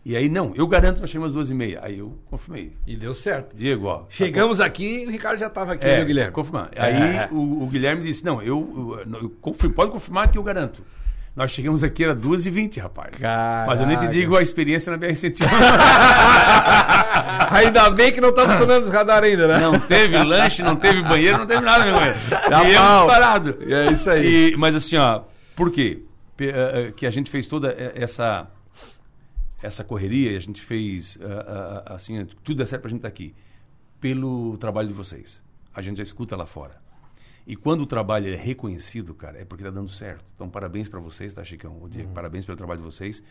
E aí, não, eu garanto que nós chegamos às duas e meia. Aí eu confirmei. E deu certo. Diego, ó. tá Chegamos aqui e o Ricardo já estava aqui, é, viu, Guilherme? confirmar. É. Aí o, o Guilherme disse: Não, eu, eu, eu confirmo, pode confirmar que eu garanto. Nós chegamos aqui, era 2h20, rapaz. Mas eu nem te Caraca. digo a experiência na BR-101. Ainda bem que não tá funcionando os radar ainda, né? não teve lanche, não teve banheiro, não teve nada, meu companheiro. Tá Viemos mal. parado. É isso aí. E- mas assim, ó, por quê? Eh, eh, que a gente fez toda eh, essa essa correria, a gente fez ah, ah, assim, tudo é certo pra gente estar aqui. Pelo trabalho de vocês. A gente já escuta lá fora. E quando o trabalho é reconhecido, cara, é porque tá dando certo. Então, parabéns para vocês, tá, Chicão? O Uhum. Diego, parabéns pelo trabalho de vocês.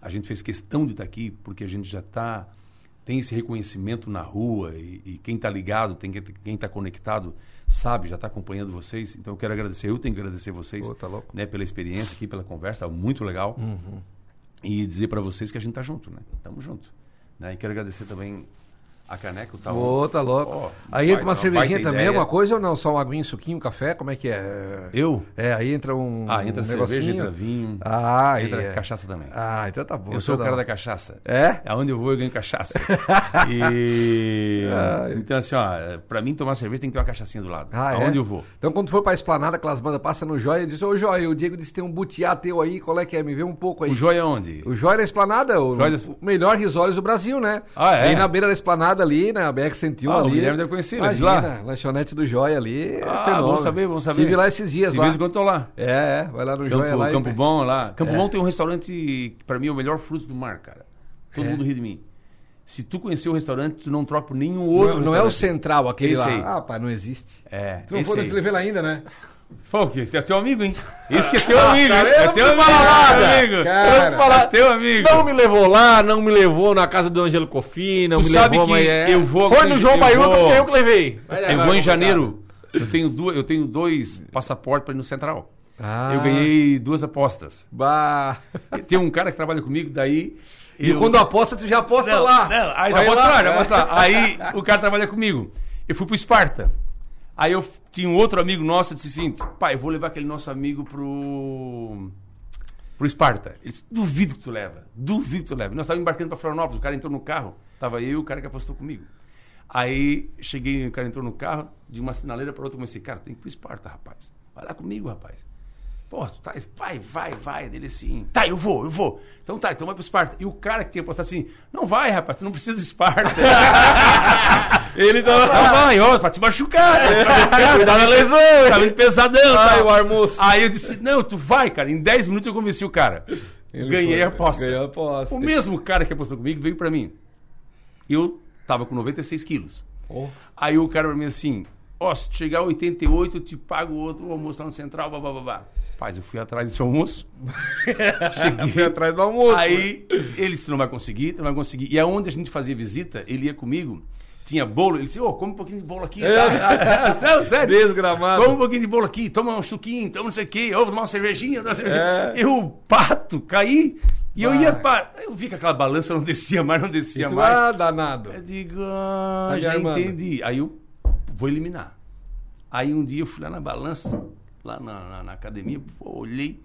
A gente fez questão de estar aqui porque a gente já tá tem esse reconhecimento na rua e, e quem tá ligado, tem que- quem tá conectado, sabe, já tá acompanhando vocês. Então, eu quero agradecer, eu tenho que agradecer vocês, Pô, tá né, pela experiência aqui, pela conversa, tá muito legal. E dizer para vocês que a gente tá junto, né? Tamo junto. Né? E quero agradecer também a Caneca, o tal. Ô, tá louco. Ó, aí entra uma cervejinha também, ideia. alguma coisa ou não? Só uma aguinha, suquinho, café? Como é que é? Eu? É, aí entra um, Ah, entra um cerveja, negocinho. entra vinho. Ah, entra é. cachaça também. Ah, então tá bom. eu sou o então cara tá da cachaça. É? Aonde eu vou, eu ganho cachaça. e... Ai. Então, assim, ó, pra mim tomar cerveja tem que ter uma cachaçinha do lado. Ah, é? Aonde eu vou? Então, quando for pra esplanada, aquelas bandas passa no Joia e diz: Ô Joia, o Diego disse que tem um butiá teu aí, qual é que é? Me vê um pouco aí. O Joia é onde? O Joia da Esplanada, o, Joia da- o melhor risórios do Brasil, né? Ah, é? Aí na beira da Esplanada ali, na BX-101 Ah, o ali. Guilherme deve conhecer, é de Imagina, lanchonete do Joia ali. é Ah, fenômeno. vamos saber, vamos saber. Tive lá esses dias De lá. vez em quando tô lá. É, é, vai lá no Joia Campo, lá. e- Campo Bom lá. Campo É. Bom tem um restaurante que pra mim é o melhor fruto do mar, cara. Todo É. mundo ri de mim. Se tu conhecer o restaurante, tu não troca por nenhum Não, outro é- não é o central, aquele Esse lá. aí. Ah, pai, não existe. É, Tu não não te levei lá ainda, né? Pô, que esse é teu amigo, hein? Esse que é teu amigo, cara, hein? eu É teu amigo, nada. amigo. Cara, Eu te falar, é teu amigo. Não me levou lá, não me levou na casa do Angelo Cofi, não Tu me sabe levou, que mas é... eu vou- Foi no João vou- porque eu que levei. Eu vou em janeiro. Eu tenho, duas, eu tenho dois passaportes para ir no Central. Ah. Eu ganhei duas apostas. Bah. Tem um cara que trabalha comigo, daí. E eu- quando aposta, tu já aposta Não, lá. Não, aí já Vai posso lá, já posso lá. Aí o cara trabalha comigo. Eu fui pro Esparta. Aí eu tinha um outro amigo nosso, disse assim, pai, eu vou levar aquele nosso amigo pro pro Esparta. Ele disse, duvido que tu leva, duvido que tu leva. Nós estávamos embarcando para Florianópolis, o cara entrou no carro, tava eu e o cara que apostou comigo. Aí cheguei, o cara entrou no carro, de uma sinaleira para outra, comecei, cara, tem que ir pro Esparta, rapaz. Vai lá comigo, rapaz. Pô, tu tá, vai, vai, vai. Dele assim, tá, eu vou, eu vou. Então tá, então vai pro Esparta. E o cara que tinha postado assim, não vai, rapaz, tu não precisa do Esparta. Ele não, não vai, ó, vai te machucar. Cuidado na lesão. Tá vindo pesadão. Ai, tá. o almoço. Aí eu disse, não, tu vai, cara. Em 10 minutos eu convenci o cara. Ele Ganhei foi, a aposta. Ganhou a aposta. O mesmo cara que apostou comigo veio pra mim. Eu tava com 96 quilos. Oh. Aí o cara pra mim assim, ó, se chegar a 88, eu te pago outro almoço lá no Central, blá, blá, blá, blá. Paz, eu fui atrás desse almoço. Fui atrás do almoço. Aí ele disse, não vai conseguir, tu não vai conseguir. E aonde a gente fazia visita, ele ia comigo, tinha bolo, ele disse, ô, come um pouquinho de bolo aqui. tá? sério, sério. Desgramado. Come um pouquinho de bolo aqui, toma um suquinho, toma não sei o quê, ou tomar uma cervejinha, uma cervejinha. É. Eu, pato, caí, e eu ia para... Eu vi que aquela balança não descia mais, não descia tu, mais. ah, danado. Eu digo, ah, Tá já entendi. Aí eu vou eliminar. Aí um dia eu fui lá na balança, lá na, na- na academia, pô, olhei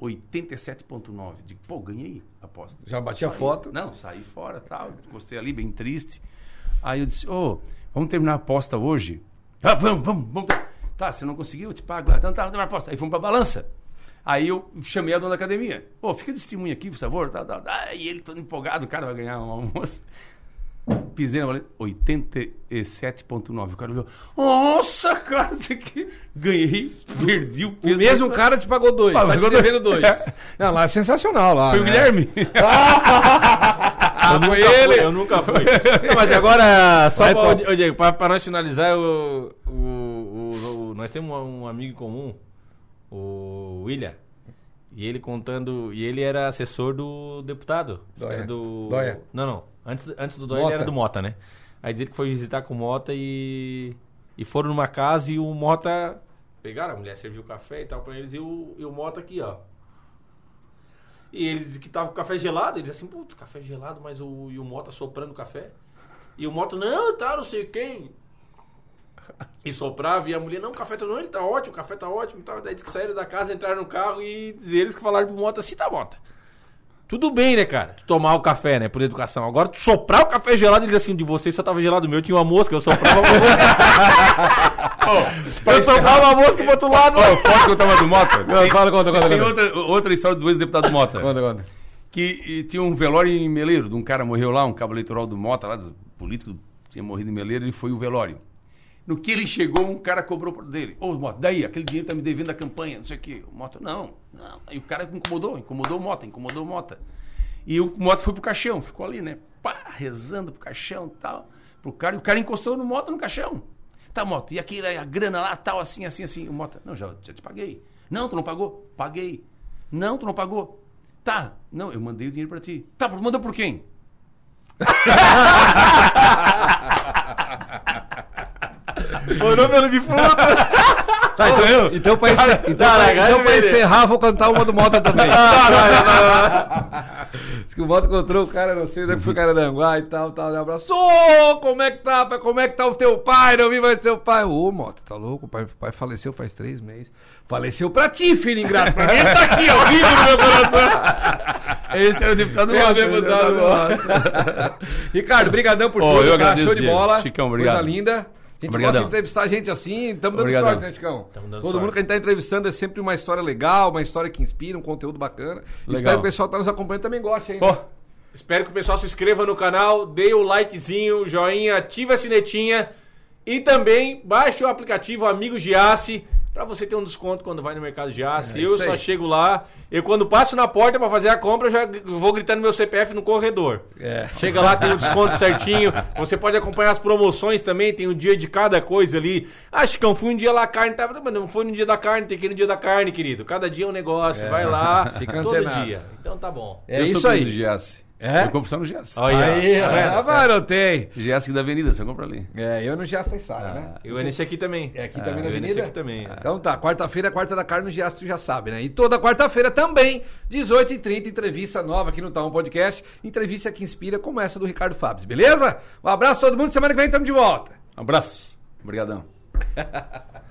87,9. Digo, pô, ganhei a aposta. Já bati a Saí- foto. Não, saí fora tal. Encostei ali, bem triste. Aí eu disse, ô, vamos terminar a aposta hoje? Ah, vamos, vamos, vamos. Tá, se não conseguir, eu te pago lá. Então tá, vamos a aposta. Aí fomos pra balança. Aí eu chamei a dona da academia. Pô, fica de testemunha aqui, por favor. Tá, tá. Aí ele todo empolgado, o cara vai ganhar um almoço. Pisei na valeta, 87,9. O cara olhou, nossa, cara, isso aqui. Ganhei, perdi o O peso. mesmo cara te pagou dois. Pagou tá te dois. devendo dois. Não, lá é sensacional lá. Foi o né? Guilherme. Ah, foi Nunca fui, ele. eu nunca fui. Não, mas agora, só pra, Diego, pra, pra nós finalizar, o, o- o- o- nós temos um, um amigo em comum, o William. E ele contando. E ele era assessor do deputado. Dóia. Era do, Dóia. Não, não. Antes, antes do Mota. ele era do Mota, né? Aí diz ele que foi visitar com o Mota e. E foram numa casa e o Mota. Pegaram, a mulher serviu café e tal pra eles e o, e o Mota aqui, ó. E eles que tava com café gelado. Eles assim, putz, café gelado, mas o, e o Mota soprando café. E o Mota, não, tá, não sei quem. E soprava, e a mulher, não, o café tá não, ele tá ótimo, o café tá ótimo. e tal. Daí diz que saíram da casa, entraram no carro e eles que falaram pro Mota assim, tá, Mota. Tudo bem, né, cara? Tu tomar o café, né, por educação. Agora, tu soprar o café gelado, ele diz assim, de vocês só tava gelado o meu, tinha uma mosca, eu soprava uma mosca. eu soprava uma mosca pro outro lado. Ó, posso contar uma do Mota? Não, Conta, conta, conta. Tem conta. outra, outra história do ex-deputado Mota. Conta, conta. que e, tinha um velório em Meleiro, de um cara morreu lá, um cabo eleitoral do Mota, lá, do político, tinha morrido em Meleiro, ele foi o velório. No que ele chegou, um cara cobrou dele. Ô, Mota, daí, aquele dinheiro tá me devendo da campanha, não sei o quê. O Mota, não, não. Aí o cara incomodou, incomodou o Mota, incomodou o Mota. E o Mota foi pro caixão, ficou ali, né? Pá, rezando pro caixão e tal. Pro cara, e o cara encostou no Mota no caixão. Tá, Mota, e aquilo, a grana lá, tal, assim, assim, assim. O Mota, não, já, já te paguei. Não, tu não pagou? Paguei. Não, tu não pagou. Tá, não, eu mandei o dinheiro pra ti. Tá, mandou por quem? Morou pelo defunto. Tá, então, então pra, encer- então, pra- então pra encerrar, vou cantar uma do Mota também. Diz que o Mota encontrou o cara, não sei onde é que foi Cararanguá e tal, tal. Um abraço. Ô, como é que tá? pai? Como é que tá o teu pai? Não vi mais teu pai. Ô, Mota, tá louco? O pai, o pai faleceu faz três meses. Faleceu pra ti, filho ingrato. Pra mim tá aqui, ó, vivo no meu coração. Esse era o deputado o Mota. deputado Mota. Ricardo, brigadão por Ô, tudo, eu tá? Show de bola. Chicão, Coisa obrigado. linda. A gente Obrigadão. gosta de entrevistar gente assim, estamos dando Obrigadão. sorte, né, Chicão? Todo sorte. mundo que a gente tá entrevistando é sempre uma história legal, uma história que inspira, um conteúdo bacana. Legal. Espero que o pessoal que tá nos acompanhando também goste. Pô, né? Espero que o pessoal se inscreva no canal, dê o likezinho, joinha, ative a sinetinha e também baixe o aplicativo Amigos Giasse pra você ter um desconto quando vai no mercado Giasse. É eu só aí. chego lá, eu quando passo na porta pra fazer a compra, eu já vou gritando meu CPF no corredor. É. Chega lá, tem o desconto certinho. Você pode acompanhar as promoções também, tem o dia de cada coisa ali. Ah, Chicão, fui um dia lá, a carne tava. Mas não foi no dia da carne, tem que ir no dia da carne, querido. Cada dia é um negócio, vai lá, Fica todo antenado. dia. Então tá bom. É eu isso sou aí. É? Eu compro só no Giasse. Olha Aí, tá ah, mas não tem. Giasse da Avenida, você compra ali. É, eu no Giasta tem Sara, né? Eu nesse aqui também. É aqui também na eu nesse Avenida? aqui também. Então tá, quarta-feira, quarta da carne no Giasta, tu já sabe, né? E toda quarta-feira também, 18h30, entrevista nova aqui no Taon Podcast. Entrevista que inspira, como essa do Ricardo Fabs, beleza? Um abraço a todo mundo, semana que vem estamos de volta. Um abraço. Obrigadão.